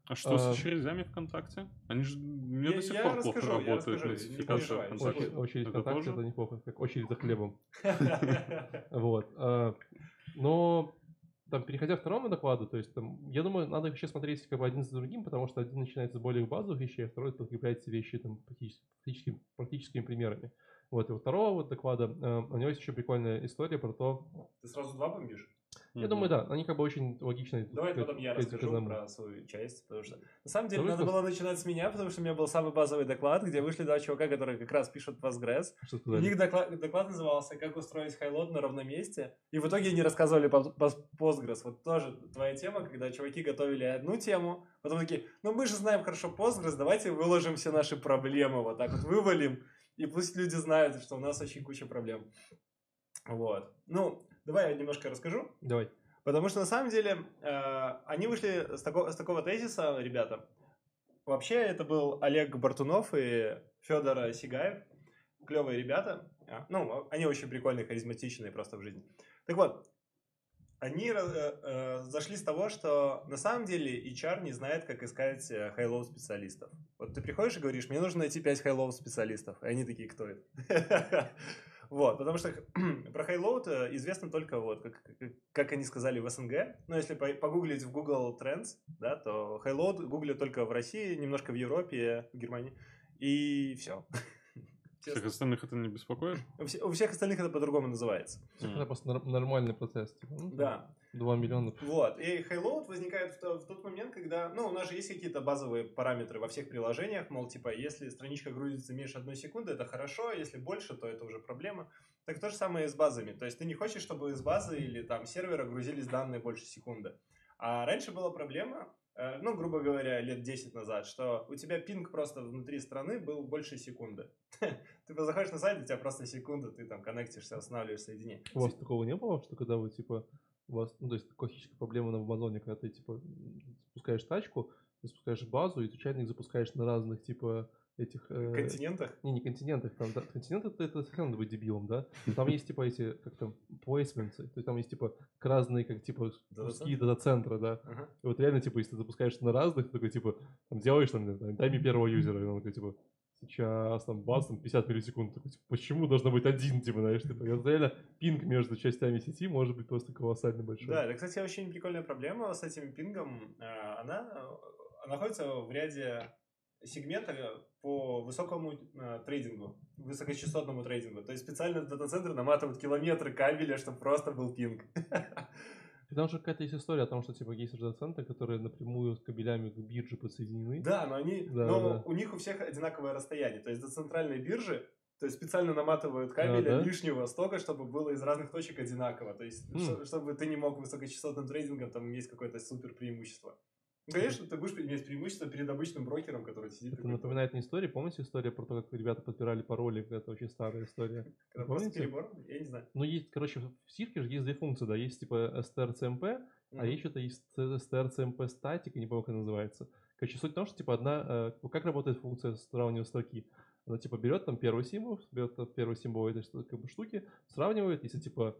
А что а, с очередями ВКонтакте? Они же мне я, до сих пор плохо расскажу, работают нотификация ВКонтакте. Очередь ВКонтакте это неплохо, как очередь за *laughs* хлебом. *laughs* Вот. Но там, переходя к второму докладу, то есть там, я думаю, надо вообще смотреть как бы один за другим, потому что один начинается с более базовых вещей, а второй подкрепляется вещи там практически, практическими примерами. Вот, и у второго вот доклада э, у него есть еще прикольная история про то... Ты сразу два бомбишь? Я думаю, да, они как бы очень логично. Давай потом я расскажу про свою часть, потому что на самом деле надо было начинать с меня, потому что у меня был самый базовый доклад, где вышли два чувака, которые как раз пишут Postgres. У них доклад, доклад назывался «Как устроить хайлот на ровном месте», и в итоге они рассказывали по Postgres. Вот тоже твоя тема, когда чуваки готовили одну тему, потом такие, ну мы же знаем хорошо Postgres, давайте выложим все наши проблемы, вот так вот вывалим, и пусть люди знают, что у нас очень куча проблем. Вот. Ну, Давай я немножко расскажу. Давай. Потому что на самом деле э, они вышли с, тако, с такого тезиса, ребята. Вообще это был Олег Бартунов и Федор Сигаев. Клевые ребята. А, ну, они очень прикольные, харизматичные просто в жизни. Так вот, Они э, э, зашли с того, что на самом деле HR не знает, как искать э, high-low специалистов. Вот ты приходишь и говоришь, мне нужно найти 5 high-low специалистов. И они такие, кто это? *laughs* Вот, потому что *clears throat* про Highload известно только вот, как, как они сказали в СНГ. Но если погуглить в Google Trends, да, то Highload гуглят только в России, немножко в Европе, в Германии. И все. *laughs* Всех остальных это не беспокоит? У, всех остальных это по-другому называется. Mm. Это просто нормальный процесс. Типа, ну, да. 2 миллиона. Вот. И Highload возникает в, в тот момент, когда, ну, у нас же есть какие-то базовые параметры во всех приложениях, мол, типа, если страничка грузится меньше одной секунды, это хорошо, а если больше, то это уже проблема. Так то же самое и с базами. То есть ты не хочешь, чтобы из базы или там сервера грузились данные больше секунды. А раньше была проблема, Э, ну, грубо говоря, лет 10 назад, что у тебя пинг просто внутри страны был больше секунды. *laughs* Ты заходишь на сайт, у тебя просто секунда, ты там коннектишься, устанавливаешь соединение. У вас такого не было, что когда вы, типа, у вас, ну, то есть классическая проблема на Амазоне, когда ты, типа, спускаешь тачку, ты спускаешь базу и случайно их запускаешь на разных, типа, этих... Э, континентах? Не, не континентах. Там, да, континент это, это совсем надо быть дебилом, да? Там есть типа эти, как там, placements, то есть там есть типа разные, как типа, куски дата-центра, да? И вот реально, типа, если ты запускаешь на разных, ты такой, типа, там делаешь, там, дай мне первого юзера, и он такой, типа, сейчас там бац, там 50 миллисекунд. Такой, типа, почему должно быть один, типа, знаешь, типа, это реально пинг между частями сети может быть просто колоссально большой. Да, это, кстати, очень прикольная проблема с этим пингом. Э, она э, находится в ряде сегмента по высокому э, трейдингу, высокочастотному трейдингу. То есть специально дата-центры наматывают километры кабеля, чтобы просто был пинг. *laughs* Там же какая-то есть история о том, что типа есть дата-центры, которые напрямую с кабелями к бирже подсоединены. Да, но они, да, но да. у них у всех одинаковое расстояние. То есть до центральной биржи то есть специально наматывают кабеля а, да? лишнего столько, чтобы было из разных точек одинаково. То есть, mm. чтобы ты не мог высокочастотным трейдингом, там есть какое-то супер преимущество. Ну, конечно, ты будешь иметь преимущество перед обычным брокером, который сидит... Это напоминает мне историю. Помните историю про то, как ребята подбирали пароли? Это очень старая история. *laughs* Когда просто перебор? Я не знаю. Ну, есть, короче, в сирке же есть две функции, да. Есть типа strcmp, mm-hmm. а есть что-то есть strcmp static, не помню, как это называется. Короче, суть в том, что типа одна... Э, как работает функция сравнивания строки? Она типа берет там первый символ, берет первый символ этой как бы, штуки, сравнивает, если типа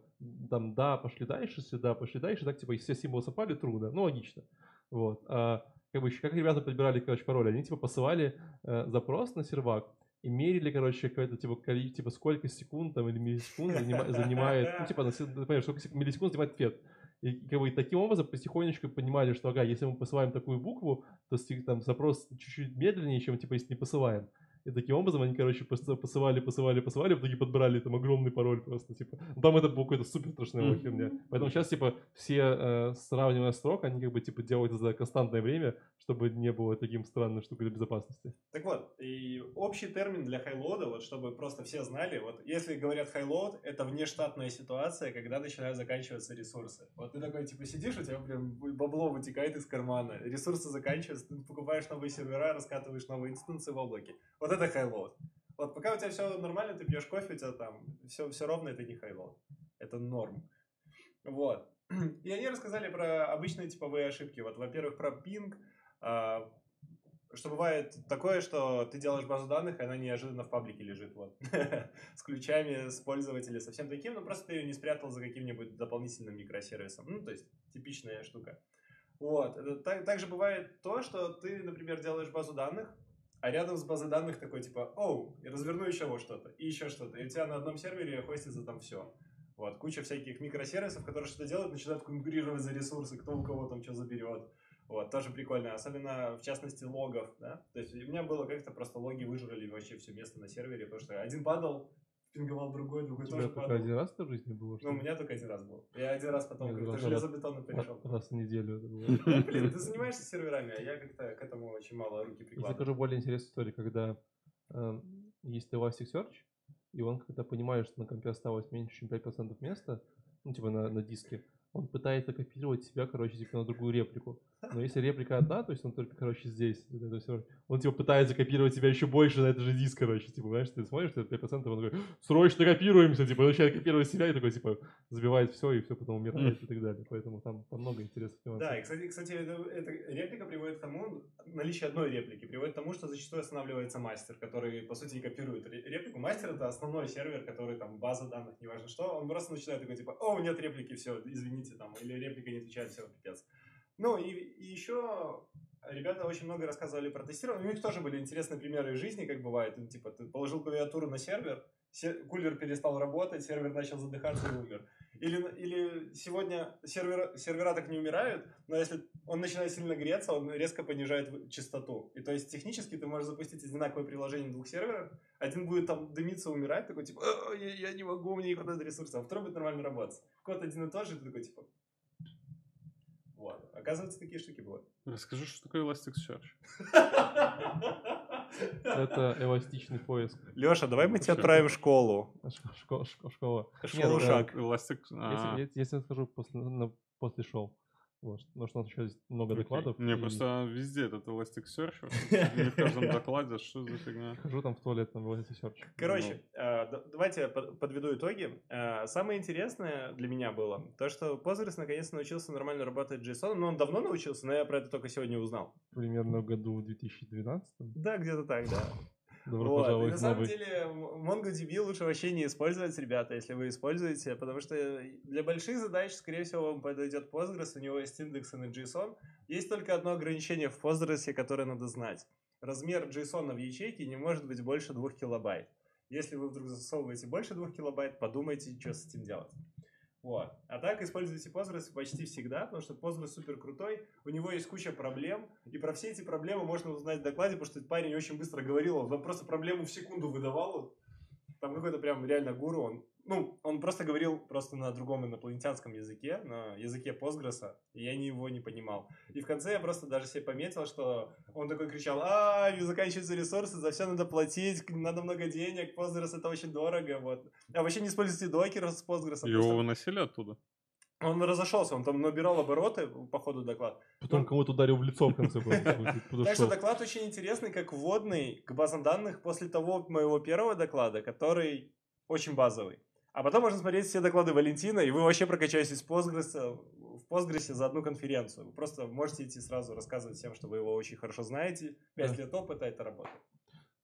там да, пошли дальше, если да, пошли дальше, так типа если все символы совпали, да, ну логично. Вот. А, как бы, как ребята подбирали, короче, пароли? Они, типа, посылали э, запрос на сервак и мерили, короче, какое-то, типа, типа, сколько секунд там или миллисекунд занимает, ну, типа, понимаешь, сколько миллисекунд занимает ответ. И как бы таким образом потихонечку понимали, что, ага, если мы посылаем такую букву, то там запрос чуть-чуть медленнее, чем, типа, если не посылаем. И таким образом они, короче, посылали, посылали, посылали, в итоге подбирали там огромный пароль просто, типа. Ну, там это был какой-то супер страшная херня. Поэтому сейчас, типа, все э, сравнивая строк, они как бы, типа, делают это за константное время, чтобы не было таким странной штукой для безопасности. Так вот, и общий термин для highload'а, вот чтобы просто все знали, вот если говорят highload, это внештатная ситуация, когда начинают заканчиваться ресурсы. Вот ты такой, типа, сидишь, у тебя прям бабло вытекает из кармана, ресурсы заканчиваются, ты покупаешь новые сервера, раскатываешь новые инстанции в облаке. Вот вот это highload. Вот пока у тебя все нормально, ты пьешь кофе, у тебя там все, все ровно, это не highload. Это норм. Вот. *clears throat* И они рассказали про обычные типовые ошибки. Вот, во-первых, про пинг, а, что бывает такое, что ты делаешь базу данных, и она неожиданно в паблике лежит, вот, *laughs* с ключами, с пользователя, совсем таким, но просто ты ее не спрятал за каким-нибудь дополнительным микросервисом. Ну, то есть, типичная штука. Вот. Так, также бывает то, что ты, например, делаешь базу данных, а рядом с базой данных такой, типа, оу, я разверну еще вот что-то, и еще что-то. И у тебя на одном сервере хостится там все. Вот, куча всяких микросервисов, которые что-то делают, начинают конкурировать за ресурсы, кто у кого там что заберет. Вот, тоже прикольно, особенно в частности логов, да. То есть у меня было как-то просто логи выжрали вообще все место на сервере, потому что один падал, пинговал другой, другой тоже падал. только один раз в жизни было? Ну, у меня только один раз был. Я один раз потом как-то железобетонно перешел. Раз в неделю это было. Ну, блин, ты занимаешься серверами, а я как-то к этому очень мало руки прикладываю. Я скажу более интересную историю, когда э, есть Elasticsearch, и он когда понимает, что на компе осталось меньше, чем 5% места, ну, типа на, на диске, он пытается копировать себя, короче, типа на другую реплику. Но если реплика одна, то есть он только, короче, здесь, он, типа пытается копировать себя еще больше на этот же диск, короче, типа, знаешь, ты смотришь, это 5%, он такой, срочно копируемся, типа, начинает копировать себя и такой, типа, забивает все, и все потом умирает и так далее. Поэтому там, там много интересных нюансов. Да, и, кстати, кстати эта, эта реплика приводит к тому, наличие одной реплики приводит к тому, что зачастую останавливается мастер, который, по сути, копирует реплику. Мастер — это основной сервер, который там, база данных, неважно что, он просто начинает такой, типа, о, нет реплики, все, извини, извините, там, или реплика не отвечает, все, пипец. Ну, и, и еще ребята очень много рассказывали про тестирование. У них тоже были интересные примеры из жизни, как бывает. Ну, типа, ты положил клавиатуру на сервер, кулер перестал работать, сервер начал задыхаться и умер. Или, или сегодня сервер, сервера так не умирают, но если он начинает сильно греться, он резко понижает частоту. И то есть технически ты можешь запустить одинаковое приложение двух серверах, один будет там дымиться, умирать, такой типа, я, я не могу, мне не хватает ресурсов, а второй будет нормально работать. Код один и тот же, ты такой типа, вот. Оказывается, такие штуки бывают. Расскажи, что такое Elasticsearch. *laughs* Это эластичный поиск. Леша, давай мы тебя отправим в школу. Школа. Школа шаг. Если я скажу после шоу. Вот, потому что у нас еще есть много докладов. Не, и... просто везде этот Elasticsearch. Не *laughs* в каждом докладе, что за фигня. Хожу там в туалет на Elasticsearch. Короче, ну. э, давайте подведу итоги. Э, самое интересное для меня было то, что Postgres наконец-то научился нормально работать JSON. Ну, он давно научился, но я про это только сегодня узнал. Примерно в году 2012? Да, где-то так, да. Добро вот. пожаловать и на самом деле MongoDB лучше вообще не использовать, ребята, если вы используете, потому что для больших задач, скорее всего, вам подойдет Postgres, у него есть индексы на JSON. Есть только одно ограничение в Postgres, которое надо знать. Размер JSON в ячейке не может быть больше 2 килобайт. Если вы вдруг засовываете больше 2 килобайт, подумайте, что с этим делать. Вот. А так используйте Postgres почти всегда, потому что Postgres супер крутой, у него есть куча проблем, и про все эти проблемы можно узнать в докладе, потому что этот парень очень быстро говорил, он просто проблему в секунду выдавал, там какой-то прям реально гуру, он ну, он просто говорил просто на другом инопланетянском языке, на языке Постгресса, и я его не понимал. И в конце я просто даже себе пометил, что он такой кричал, а, заканчиваются ресурсы, за все надо платить, надо много денег, Postgres это очень дорого, вот. А вообще не используйте докер с Postgres. Его просто... выносили оттуда? Он разошелся, он там набирал обороты по ходу доклад. Потом он... кого-то ударил в лицо в конце. *laughs* Так что доклад очень интересный, как вводный к базам данных после того моего первого доклада, который очень базовый. А потом можно смотреть все доклады Валентина, и вы вообще прокачаетесь в Postgres, в Postgres за одну конференцию. Вы просто можете идти сразу рассказывать всем, что вы его очень хорошо знаете. Пять да. лет опыта, это работает.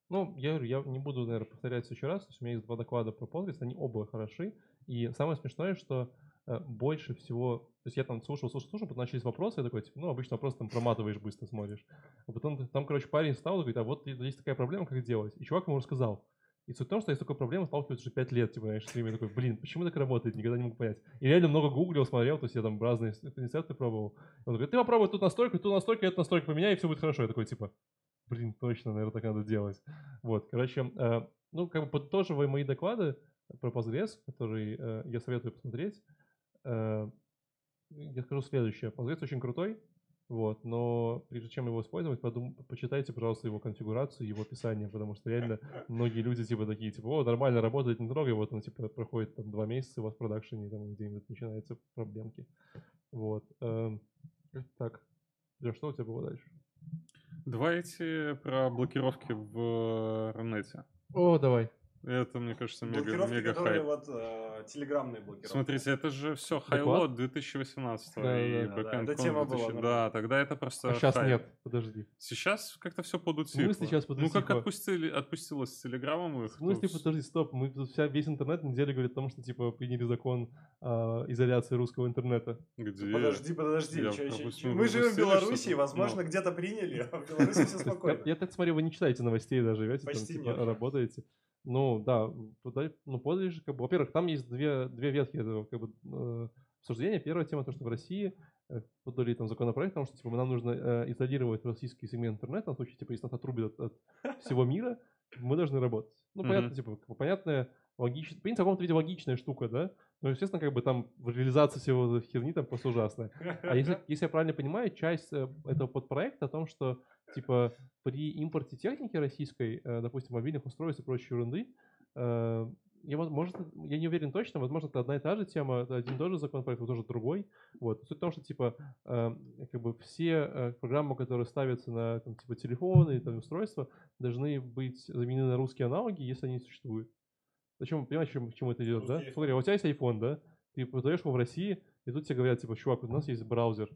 Ну, я говорю, я не буду, наверное, повторять еще раз. То есть у меня есть два доклада про Postgres, они оба хороши. И самое смешное, что э, больше всего... То есть я там слушал, слушал, слушал, потом начались вопросы, я такой, типа, ну, обычно вопрос там проматываешь быстро, смотришь. А потом там, короче, парень встал и говорит, а вот есть такая проблема, как делать. И чувак ему рассказал. И суть в том, что я с такой проблемой сталкиваюсь уже 5 лет, типа, знаешь, с ними такой, блин, почему так работает, никогда не мог понять. И реально много гуглил, смотрел, то есть я там разные рецепты пробовал. Он говорит, ты попробуй тут настройку, тут настройку, эту настройку поменяй, и все будет хорошо. Я такой, типа, блин, точно, наверное, так надо делать. Вот, короче, э, ну, как бы подытоживая мои доклады про Postgres, которые э, я советую посмотреть, э, я скажу следующее. Postgres очень крутой, вот, но прежде чем его использовать, подум... почитайте, пожалуйста, его конфигурацию, его описание, потому что реально многие люди типа такие, типа, о, нормально работает, не трогай, вот он типа проходит там два месяца у вас в продакшене, там где-нибудь начинаются проблемки. Вот. Эм, так, Леш, что у тебя было дальше? Давайте про блокировки в Рунете. О, давай. Это, мне кажется, мега, мега которые хайп. вот э, телеграммные блокировки. Смотрите, это же все хайлот 2018 да, и да, да, да. тема 2000... была. Да, тогда это просто А сейчас хайп. нет, подожди. Сейчас как-то все подутихло. В смысле сейчас подутихло? Ну, как отпустили, отпустилось с телеграммом их. В смысле, подожди, стоп. Мы, вся, весь интернет неделю говорит о том, что, типа, приняли закон э, изоляции русского интернета. Где? Подожди, подожди. Я чё, чё, чё? Мы живем в Беларуси, возможно, ну. где-то приняли, а в Беларуси все *laughs* спокойно. Я так смотрю, вы не читаете новостей даже, видите? Почти там, типа, работаете. Ну, да, ну, подлежит, как бы, во-первых, там есть две, две ветки этого, как бы, э, обсуждения. Первая тема, то, что в России э, подали там законопроект, потому что, типа, нам нужно э, изолировать российский сегмент интернета, на случай, типа, если нас отрубят от, от всего мира, мы должны работать. Ну, mm-hmm. понятно, типа, понятная, логичная, в принципе, в каком-то виде логичная штука, да, но, естественно, как бы там реализация всего херни там просто ужасная. А если, *laughs* если я правильно понимаю, часть э, этого подпроекта о том, что типа при импорте техники российской, э, допустим, мобильных устройств и прочей ерунды, э, я, может, я не уверен точно, возможно, это одна и та же тема, это один и тот же законопроект, тоже другой. Вот. Суть в том, что типа э, как бы все программы, которые ставятся на там, типа, телефоны и там, устройства, должны быть заменены на русские аналоги, если они существуют. Зачем, понимаешь, к чему это идет, да? Смотри, у тебя есть iPhone, да? Ты продаешь его в России, и тут тебе говорят, типа, чувак, у нас есть браузер,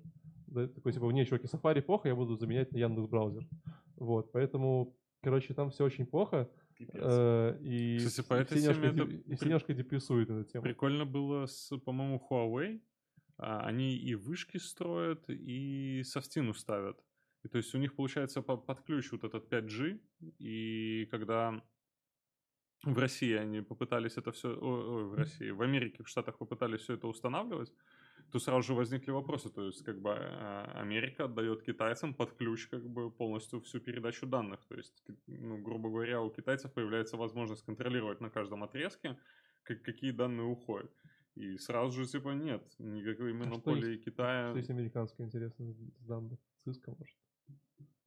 да, такой, типа, не, чуваки, Safari плохо, я буду заменять на Яндекс браузер. Вот, поэтому, короче, там все очень плохо. Э, и, Кстати, по этой все, немножко, это... и все немножко депрессуют эта тема. Прикольно было с, по-моему, Huawei. а, они и вышки строят, и софтину ставят. И то есть у них получается под ключ вот этот 5G, и когда в России они попытались это все, о, о, в России, в Америке, в Штатах попытались все это устанавливать, то сразу же возникли вопросы. То есть, как бы а, Америка отдает китайцам под ключ как бы полностью всю передачу данных. То есть, ну, грубо говоря, у китайцев появляется возможность контролировать на каждом отрезке, как, какие данные уходят. И сразу же, типа, нет, никакой монополии а Китая. Что есть американское интересно с данных? Cisco, может?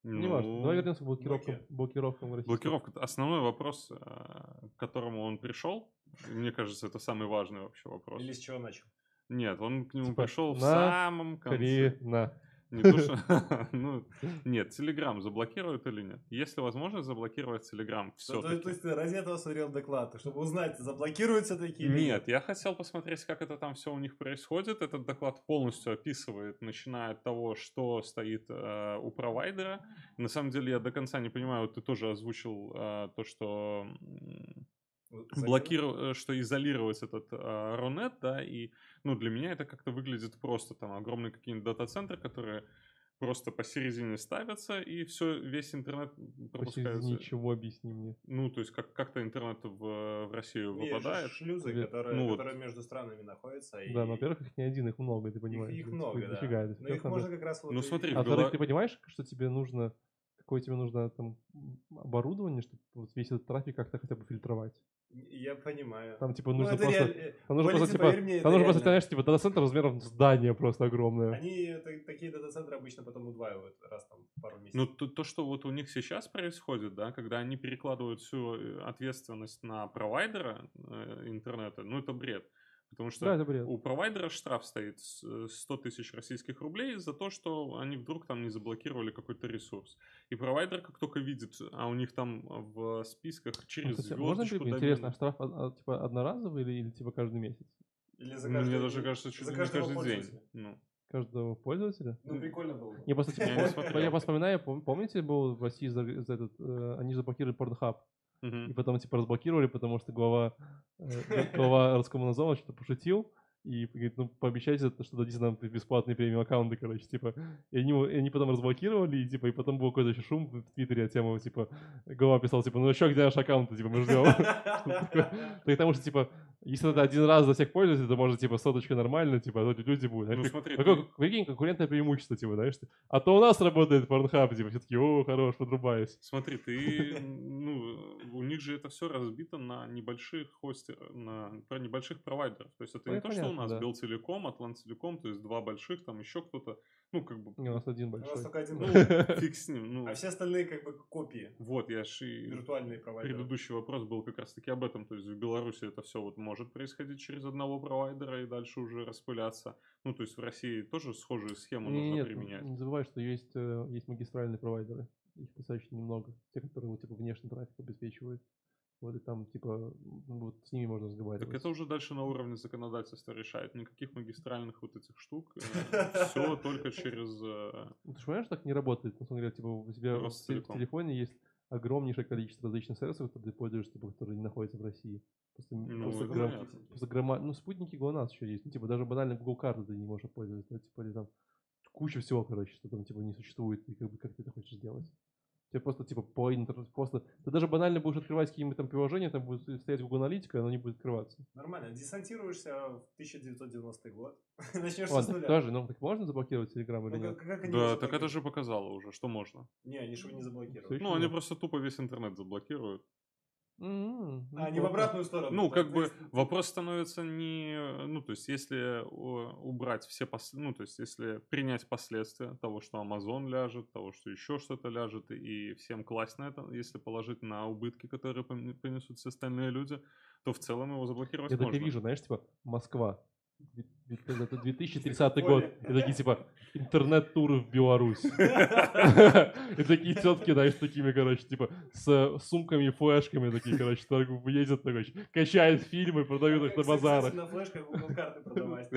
Ну, не важно. Давай вернемся к блокировкам, блокировкам в России. Блокировка. Основной вопрос, а, к которому он пришел, мне кажется, это самый важный вообще вопрос. Или с чего начал? Нет, он к нему типа, пришел в самом конце. На. Не то, что... *laughs* *laughs* ну, нет, Телеграм заблокируют или нет? Если возможность заблокировать Телеграм, все. То, то есть ты ради этого смотрел доклад, чтобы узнать, заблокируются такие Нет, я хотел посмотреть, как это там все у них происходит. Этот доклад полностью описывает, начиная от того, что стоит э, у провайдера. На самом деле я до конца не понимаю, ты тоже озвучил э, то, что блокировать, э, что изолировать этот э, Рунет, да, и, ну, для меня это как-то выглядит просто, там, огромные какие-нибудь дата-центры, которые просто посередине ставятся, и все, весь интернет пропускается. Ничего объясни мне. Ну, то есть, как, как-то интернет в, в Россию не, выпадает. шлюзы, Тебе... которые, ну, которые вот. между странами находятся. И... Да, во-первых, их не один, их много, ты понимаешь. Их, их много, да. Дофига, Но их можно как раз... Вот ну, смотри, а во ты понимаешь, что тебе нужно какое тебе нужно там оборудование, чтобы вот весь этот трафик как-то хотя бы фильтровать. Я понимаю. Там типа нужно ну, просто, реаль... там нужно просто типа, мне, там нужно просто, знаешь, типа дата-центр размером здания просто огромное. Они такие дата-центры обычно потом удваивают раз там пару месяцев. Ну то, то, что вот у них сейчас происходит, да, когда они перекладывают всю э, ответственность на провайдера э, интернета, ну это бред. Потому что да, это бред. у провайдера штраф стоит 100 э, тысяч российских рублей за то, что они вдруг там не заблокировали какой-то ресурс. И провайдер, как только видит, а у них там в списках через Кстати, Можно тебе, интересно, а штраф а, типа одноразовый или, или типа каждый месяц? Или за каждый, Мне даже кажется, что за каждый день. Ну. Каждого пользователя? Ну, прикольно было. Я просто, типа, я, я вспоминаю, помните, был в России за, за этот, э, они заблокировали Pornhub. И потом типа разблокировали, потому что глава, э, глава Роскомнадзора что-то пошутил, и говорит, ну, пообещайте, что дадите нам бесплатные премиум аккаунты, короче, типа. И они, и они потом разблокировали, и, типа, и потом был какой-то еще шум в Твиттере, тема, типа, Гова писал, типа, ну еще где наш аккаунт, типа, мы ждем. Потому *laughs* что, типа, если это один раз за всех пользователей, то может, типа, соточка нормально, типа, а то люди будут. Ну, смотри, Прикинь, конкурентное преимущество, типа, знаешь, а то у нас работает Pornhub, типа, все таки о, хорош, подрубаюсь. Смотри, ты, ну, у них же это все разбито на небольших хостерах, на небольших провайдеров. То есть это не то, что нас да. Белтелеком, Атлантелеком, то есть два больших, там еще кто-то. Ну, как бы... У нас один большой. У нас только один ну, фиг с ним. Ну. А все остальные как бы копии. Вот, я же и... Виртуальные провайдеры. Предыдущий вопрос был как раз-таки об этом. То есть в Беларуси это все вот может происходить через одного провайдера и дальше уже распыляться. Ну, то есть в России тоже схожую схему Нет, нужно нет, применять. Не забывай, что есть, э, есть магистральные провайдеры. Их достаточно немного. Те, которые вот, типа, внешний трафик обеспечивают. Вот и там, типа, вот с ними можно разговаривать. Так это уже дальше на уровне законодательства решает. Никаких магистральных вот этих штук. Э, *laughs* Все только через... Э, ну, ты же понимаешь, так не работает? Ну, смотри, типа, у тебя в телефоне есть огромнейшее количество различных сервисов, которые ты пользуешься, типа, которые не находятся в России. Просто, ну, просто, грам, просто грамма... Ну, спутники ГЛОНАСС еще есть. Ну, типа, даже банально Google карты ты не можешь пользоваться. Да? Типа, или там куча всего, короче, что там, типа, не существует. И как бы, как ты это хочешь сделать? Тебе просто типа по интернету, просто... Ты даже банально будешь открывать какие-нибудь там приложения, там будет стоять Google Аналитика, оно не будет открываться. Nормально. Десантируешься в 1990 год. *laughs* Начнешь Ладно, с нуля. Тоже, ну так можно заблокировать Telegram или ну, нет? Как, как да, так это же показало уже, что можно. Не, они же его не заблокируют. Ну, они просто тупо весь интернет заблокируют. Mm-hmm. А, не в обратную сторону. Ну, как бы вопрос становится не... Ну, то есть, если убрать все... Пос... Ну, то есть, если принять последствия того, что Amazon ляжет, того, что еще что-то ляжет, и всем класть на это, если положить на убытки, которые понесут все остальные люди, то в целом его заблокировать Я можно. Я вижу, знаешь, типа, Москва, это 2030 год. И такие, типа, интернет-туры в Беларусь. *laughs* И такие тетки, знаешь, такими, короче, типа, с сумками и флешками такие, короче, ездят, короче, качают фильмы, продают их на базарах. на флешках карты *laughs* продавать.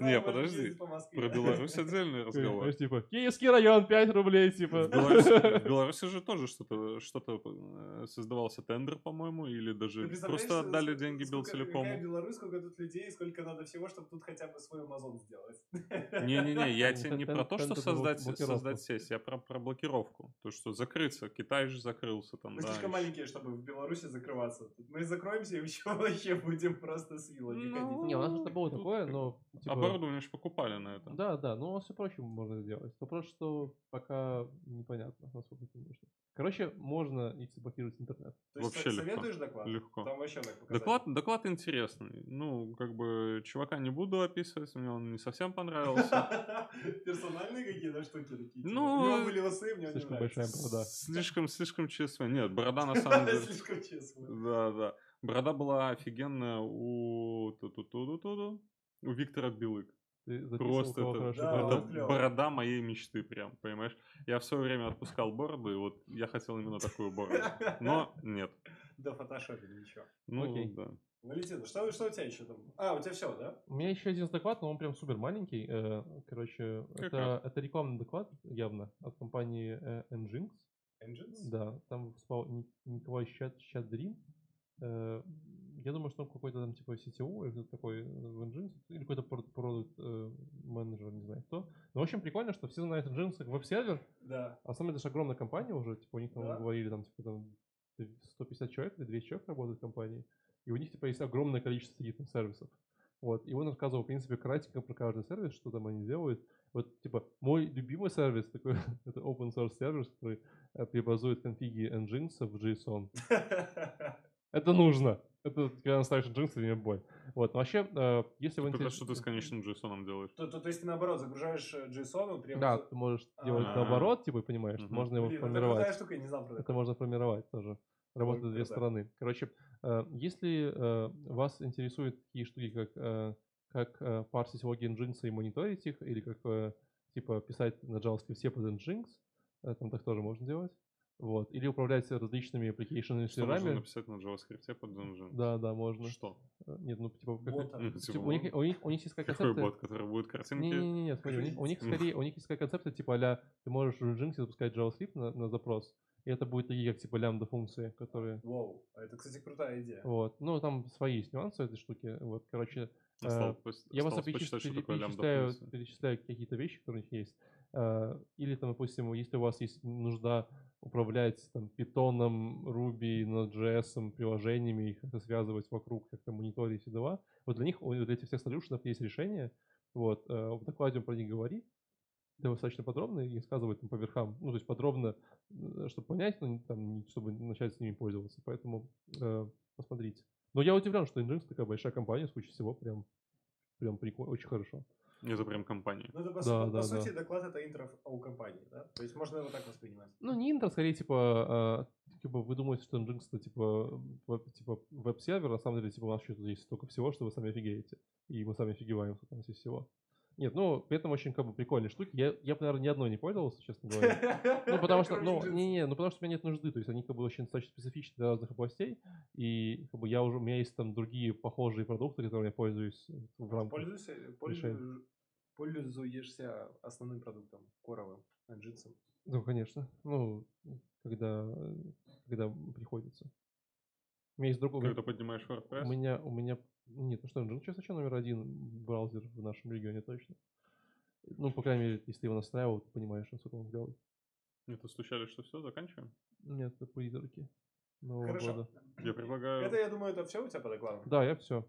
Не, подожди. Про Беларусь отдельный разговор. Знаешь, типа, Киевский район, 5 рублей, типа. *laughs* В Беларуси же тоже что-то что-то э, создавался тендер, по-моему, или даже просто отдали деньги Белтелекому. Беларусь, сколько тут людей, сколько надо всего, чтобы тут хотя бы свой Amazon сделать. Не-не-не, я тебе не про то, что создать, создать сеть, я про, про блокировку. То, что закрыться, Китай же закрылся там, Мы да. слишком маленькие, чтобы в Беларуси закрываться. Мы закроемся и *laughs* еще вообще будем просто с вилами Ну, ходить. Не, у нас что-то было Тут такое, но... типа, Оборудование же покупали на это. Да, да, но у нас все проще можно сделать. Вопрос, что пока непонятно, насколько это нужно. Короче, можно, если блокировать интернет. То есть Вообще со- легко. советуешь доклад? Легко. Там вообще так показать. Доклад, доклад интересный. Ну, как бы, чувака не буду описывать, мне он не совсем понравился. *laughs* Персональные какие-то штуки такие. типа, Ну, У него были усы, мне Слишком большая борода. Слишком, слишком ЧСВ. Нет, борода на самом деле... *laughs* Слишком честно. Да, да. Борода была офигенная у... У Виктора Белык. Просто это, Да, борода? это борода моей мечты прям, понимаешь? Я в свое время отпускал бороду, и вот я хотел именно такую бороду. Но нет. Да, фотошопили, ничего. Ну, Окей. да. Валентин, что, что у тебя еще там? А, у тебя все, да? У меня еще один доклад, но он прям супер маленький. Э, Короче, Как это, это рекламный доклад явно от компании э, Nginx. Engines? Да, там выступал Ник- Николай Щад- Щадрин. Э, Я думаю, что он какой-то там типа CTO или кто-то такой в Nginx, или какой-то продукт менеджер, не знаю кто. Но в общем прикольно, что все знают Nginx как веб-сервер, Да. а самое это же огромная компания уже, типа у них там Да. говорили, там типа там 150 человек или 200 человек работают в компании, и у них типа есть огромное количество таких там сервисов. Вот, и он рассказывал, в принципе, кратенько про каждый сервис, что там они делают. Вот, типа, мой любимый сервис такой, *laughs* это open source сервис, который э, преобразует конфиги Nginx в JSON. *laughs* Это нужно. Это когда наставишь Nginx, и не боль. Вот, но вообще, э, если вы... Интерес- что ты с конечным JSON делаешь. То, то, то есть ты наоборот загружаешь э, JSON, он прям... Да, ты можешь делать А. наоборот, типа, понимаешь, можно его Блин, это формировать. крутая штука, я не знал про Это это. можно формировать тоже. Работает Ой, две стороны. Короче, э, если э, вас интересуют такие штуки, как, э, как парсить логи Nginx и мониторить их, или как типа писать на JavaScript под Nginx, там так тоже можно делать. Вот. Или управлять различными application Что можно серверами. написать на JavaScript под Dungeon? Да, да, можно. Что? Нет, ну типа, как-. Ну, типа, у, них, у, них, у них есть как Какой концепты- бот, который будет картинки? Не-не-не, смотри, у них, у них скорее, у них есть такая концепция, типа а ты можешь в Nginx запускать JavaScript на, на запрос, и это будет такие, как типа лямбда функции, которые... Воу, а это, кстати, крутая идея. Вот. Ну, там свои есть нюансы этой штуки. Вот, короче, э, Осталось пос- я просто перечисляю, перечисляю какие-то вещи, которые у них есть. Э, Или, там, допустим, если у вас есть нужда управлять там, питоном, Ruby, Node.js, приложениями, их как-то связывать вокруг, как-то мониторить все дела, вот для них, у- для этих всех солюшенов есть решение. Вот, э, в докладе он про них говорит, достаточно подробно и рассказывает там по верхам, ну, то есть подробно, э, чтобы понять, но не- там, не- чтобы начать с ними пользоваться. Поэтому э, посмотрите. Но я удивлен, что Nginx такая большая компания, в случае всего прям, прям прикольно, очень хорошо. Это прям компания. Ну, это по, Да, по да, сути да. доклад это интро о компании, да? То есть можно его так воспринимать. Ну, не интро, скорее, типа, э, типа вы думаете, что Nginx это типа, веб, типа веб-сервер, на самом деле, типа, у нас еще тут есть столько всего, что вы сами офигеете. И мы сами офигеваем, сколько у нас есть всего. Нет, ну, при этом очень, как бы, прикольные штуки. Я, я бы, наверное, ни одной не пользовался, честно *laughs* говоря. Ну, потому что, ну, не, не, ну, потому что у меня нет нужды, то есть они как бы очень достаточно специфичны для разных областей, и как бы я уже, у меня есть там другие похожие продукты, которыми я пользуюсь в рамках. Пользуйся, пользуешься, пользуешься основным продуктом, коровым, джинсом. Ну, конечно, ну, когда, когда приходится. У меня есть другой, Когда поднимаешь у WordPress, меня, у меня, нет, ну что, Nginx сейчас вообще номер один браузер в нашем регионе точно. Ну, по крайней мере, если ты его настраивал, ты понимаешь, насколько он клевый. это стучали, что все, заканчиваем? Нет, это призраки. Нового Хорошо. года. Я предлагаю... Это, я думаю, это все у тебя по докладу? Да, я все.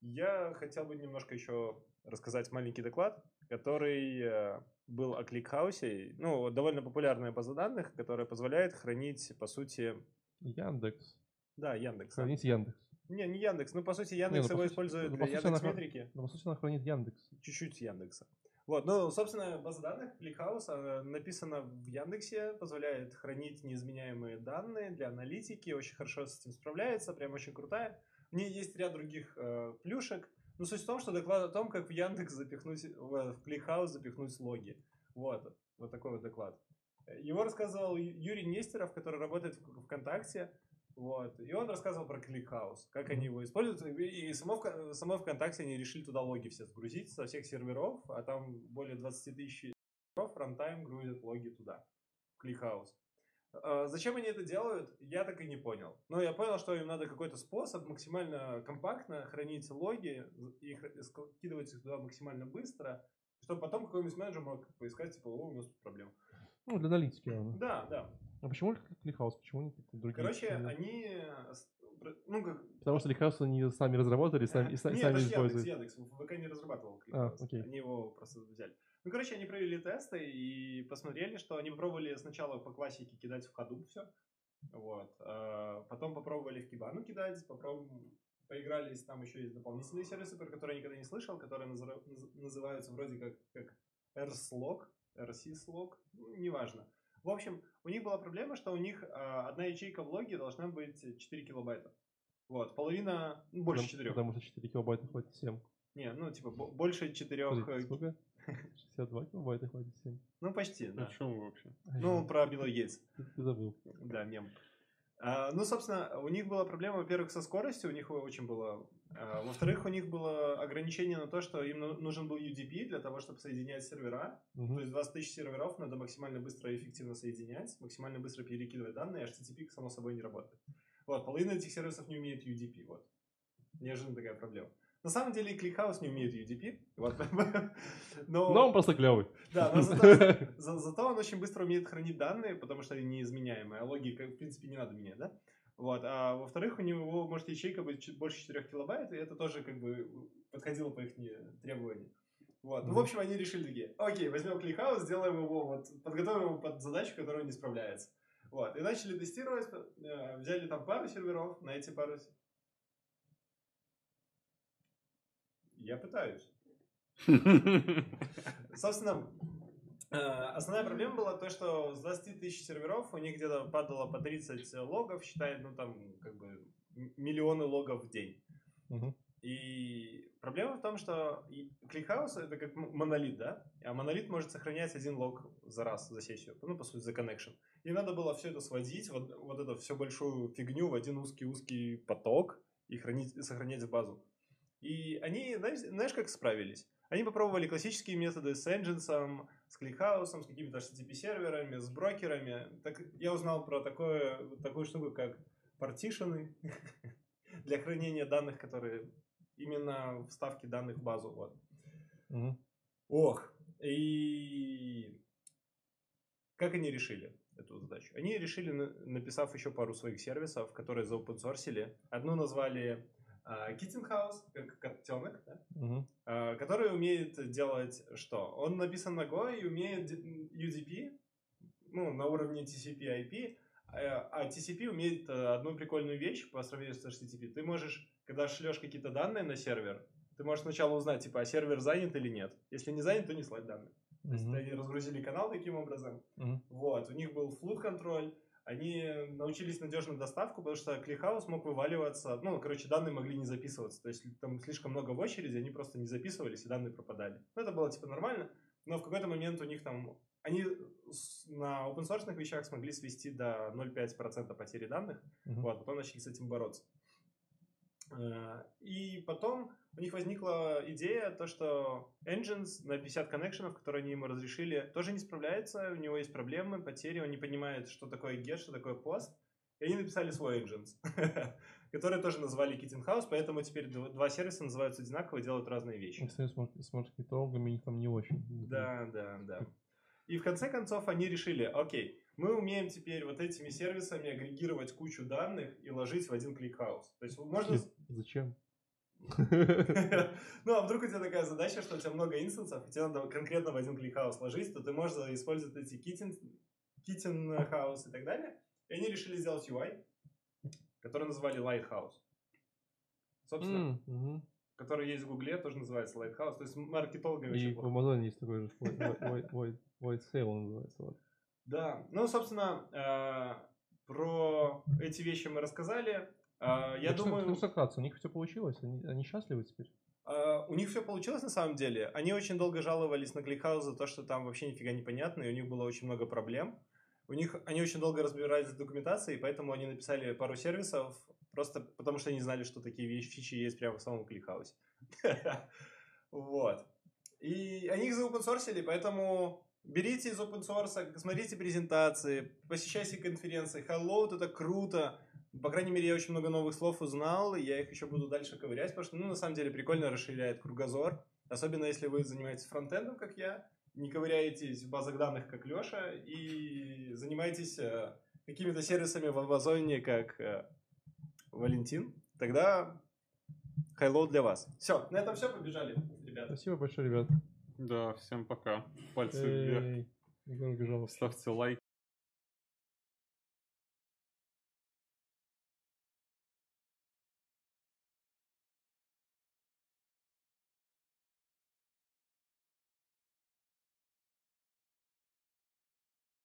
Я хотел бы немножко еще рассказать маленький доклад, который э, был о кликхаусе. Ну, довольно популярная база данных, которая позволяет хранить, по сути, Яндекс. да, Яндекс. Хранить Яндекс. Не, не Яндекс. Ну, по сути, Яндекс ну, по его сути- использует ну, для она Яндекс метрики. Но, по сути, она хранит Яндекс. Чуть-чуть Яндекса. Вот, ну, собственно, база данных ClickHouse она написана в Яндексе, позволяет хранить неизменяемые данные для аналитики, очень хорошо с этим справляется, прям очень крутая. В ней есть ряд других э, плюшек. Но суть в том, что доклад о том, как в Яндекс запихнуть, в, в ClickHouse запихнуть логи. Вот, вот такой вот доклад. Его рассказывал Юрий Нестеров, который работает в ВКонтакте. Вот. И он рассказывал про ClickHouse, как они его используют. И само, Вка- само ВКонтакте они решили туда логи все сгрузить со всех серверов, а там более 20 тысяч серверов, рантайм грузят логи туда, в ClickHouse. А, Зачем они это делают, я так и не понял. Но я понял, что им надо какой-то способ максимально компактно хранить логи и скидывать их туда максимально быстро, чтобы потом какой-нибудь менеджер мог поискать, типа, о, у нас тут проблема. Ну, для аналитики, наверное. Да, да. А почему ClickHouse? Почему не какие-то другие? Короче, они, ну, как... Потому что ClickHouse они сами разработали сами, и са- Нет, сами это используют. Яндекс, Яндекс. ВК не разрабатывал А, окей. Они его просто взяли. Ну, короче, они провели тесты и посмотрели, что они попробовали сначала по классике кидать в ходу все. Вот. а Потом попробовали в Кибану кидать, попробовали поигрались, там еще есть дополнительные сервисы, про которые я никогда не слышал, которые назра- наз- называются вроде как, как RSlog, RSSlog, ну, неважно. В общем, у них была проблема, что у них а, одна ячейка в логе должна быть 4 килобайта. Вот, половина, ну, больше Потому- 4. Потому что 4 килобайта хватит 7. Не, ну, типа, бо- больше 4... Подожди, сколько? *laughs* 62 килобайта хватит 7. Ну, почти, О да. чем вы вообще? Ну, про Билла Гейтса. Ты, ты забыл. Да, мем. А, ну, собственно, у них была проблема, во-первых, со скоростью, у них очень было... а, во-вторых, у них было ограничение на то, что им ну- нужен был UDP для того, чтобы соединять сервера. Мгм. То есть 20 тысяч серверов надо максимально быстро и эффективно соединять, максимально быстро перекидывать данные, HTTP, само собой, не работает. Вот, половина этих сервисов не умеет UDP, вот. Неожиданно такая проблема. На самом деле, ClickHouse не умеет UDP, вот. *laughs* но... Но он просто клевый. Да, но зато, *laughs* за- зато он очень быстро умеет хранить данные, потому что они неизменяемые, а логи, как, в принципе, не надо менять, да? Вот, а во-вторых, у него может ячейка быть чуть больше 4 килобайт, и это тоже как бы подходило по их требованиям. Вот. Ну, в общем, они решили такие, окей, возьмем ClickHouse, сделаем его, вот, подготовим его под задачу, которая не справляется. Вот, и начали тестировать, э, взяли там пару серверов, на эти пару... Я пытаюсь. *laughs* Собственно, основная проблема была то, что с 20 тысяч серверов у них где-то падало по 30 логов, считай, ну там как бы миллионы логов в день. Мгм. И проблема в том, что ClickHouse это как монолит, да? А монолит может сохранять один лог за раз, за сессию. Ну, по сути, за connection. И надо было все это сводить, вот, вот эту всю большую фигню в один узкий-узкий поток и хранить, сохранять в базу. И они, знаешь, знаешь, как справились? Они попробовали классические методы с Engines, с ClickHouse, с какими-то HTTP-серверами, с брокерами. Так я узнал про такое, такую штуку, как партишены *laughs* для хранения данных, которые именно вставки данных в базу. Вот. Мгм. Ох, и как они решили эту задачу? Они решили, на- написав еще пару своих сервисов, которые заопенсорсили. Одну назвали а, House, как котенок, да? Мгм. а, который умеет делать что? Он написан на Go и умеет UDP, ну, на уровне TCP IP, а а TCP умеет э, одну прикольную вещь по сравнению с HTTP. Ты можешь, когда шлешь какие-то данные на сервер, ты можешь сначала узнать, типа, а сервер занят или нет. Если не занят, то не слать данные. То есть они разгрузили канал таким образом. Мгм. Вот, у них был флут контроль, они научились надежно доставку, потому что ClickHouse мог вываливаться, ну, короче, данные могли не записываться, то есть там слишком много в очереди, они просто не записывались, и данные пропадали. Ну, это было, типа, нормально, но в какой-то момент у них там, они на open source вещах смогли свести до 0,5% потери данных, Мгм. вот, потом начали с этим бороться. Э, И потом у них возникла идея, то, что Nginx на 50 коннекшенов, которые они ему разрешили, тоже не справляется, у него есть проблемы, потери, он не понимает, что такое get, что такое post. И они написали свой Nginx, *laughs* который тоже назвали Kitten House, поэтому теперь дв- два сервиса называются одинаково и делают разные вещи. С мар- с маркетологами у них там не очень. Да, да, да. И в конце концов они решили, окей, мы умеем теперь вот этими сервисами агрегировать кучу данных и ложить в один ClickHouse. То есть можно... *laughs* Зачем? Ну, а вдруг у тебя такая задача, что у тебя много инстансов, и тебе надо конкретно в один ClickHouse ложить, то ты можешь использовать эти kitten house и так далее. И они решили сделать UI, который назвали Lighthouse. Собственно, который есть в Гугле, тоже называется Lighthouse. То есть маркетологами очень И в. Амазоне есть такой же Lightsail он называется. Вот. Да, ну, собственно, э, про эти вещи мы рассказали. Э, Я Так думаю, что вкратце, у них все получилось, они, они счастливы теперь. э, у них все получилось на самом деле. Они очень долго жаловались на ClickHouse за то, что там вообще нифига непонятно, и у них было очень много проблем. У них, они очень долго разбирались в документации, поэтому они написали пару сервисов, просто потому что они знали, что такие вещи, фичи есть прямо в самом ClickHouse. *laughs* Вот. И они их заопенсорсили, поэтому берите из open source, смотрите презентации, посещайте конференции. Hello, это круто. По крайней мере, я очень много новых слов узнал, и я их еще буду дальше ковырять, потому что, ну, на самом деле, прикольно расширяет кругозор. Особенно, если вы занимаетесь фронтендом, как я, не ковыряетесь в базах данных, как Леша, и занимаетесь э, какими-то сервисами в Амазоне, как э, Валентин, тогда hello для вас. Все, на этом все, побежали, ребята. Спасибо большое, ребят. Да, всем пока. Пальцы вверх. Ставьте лайки.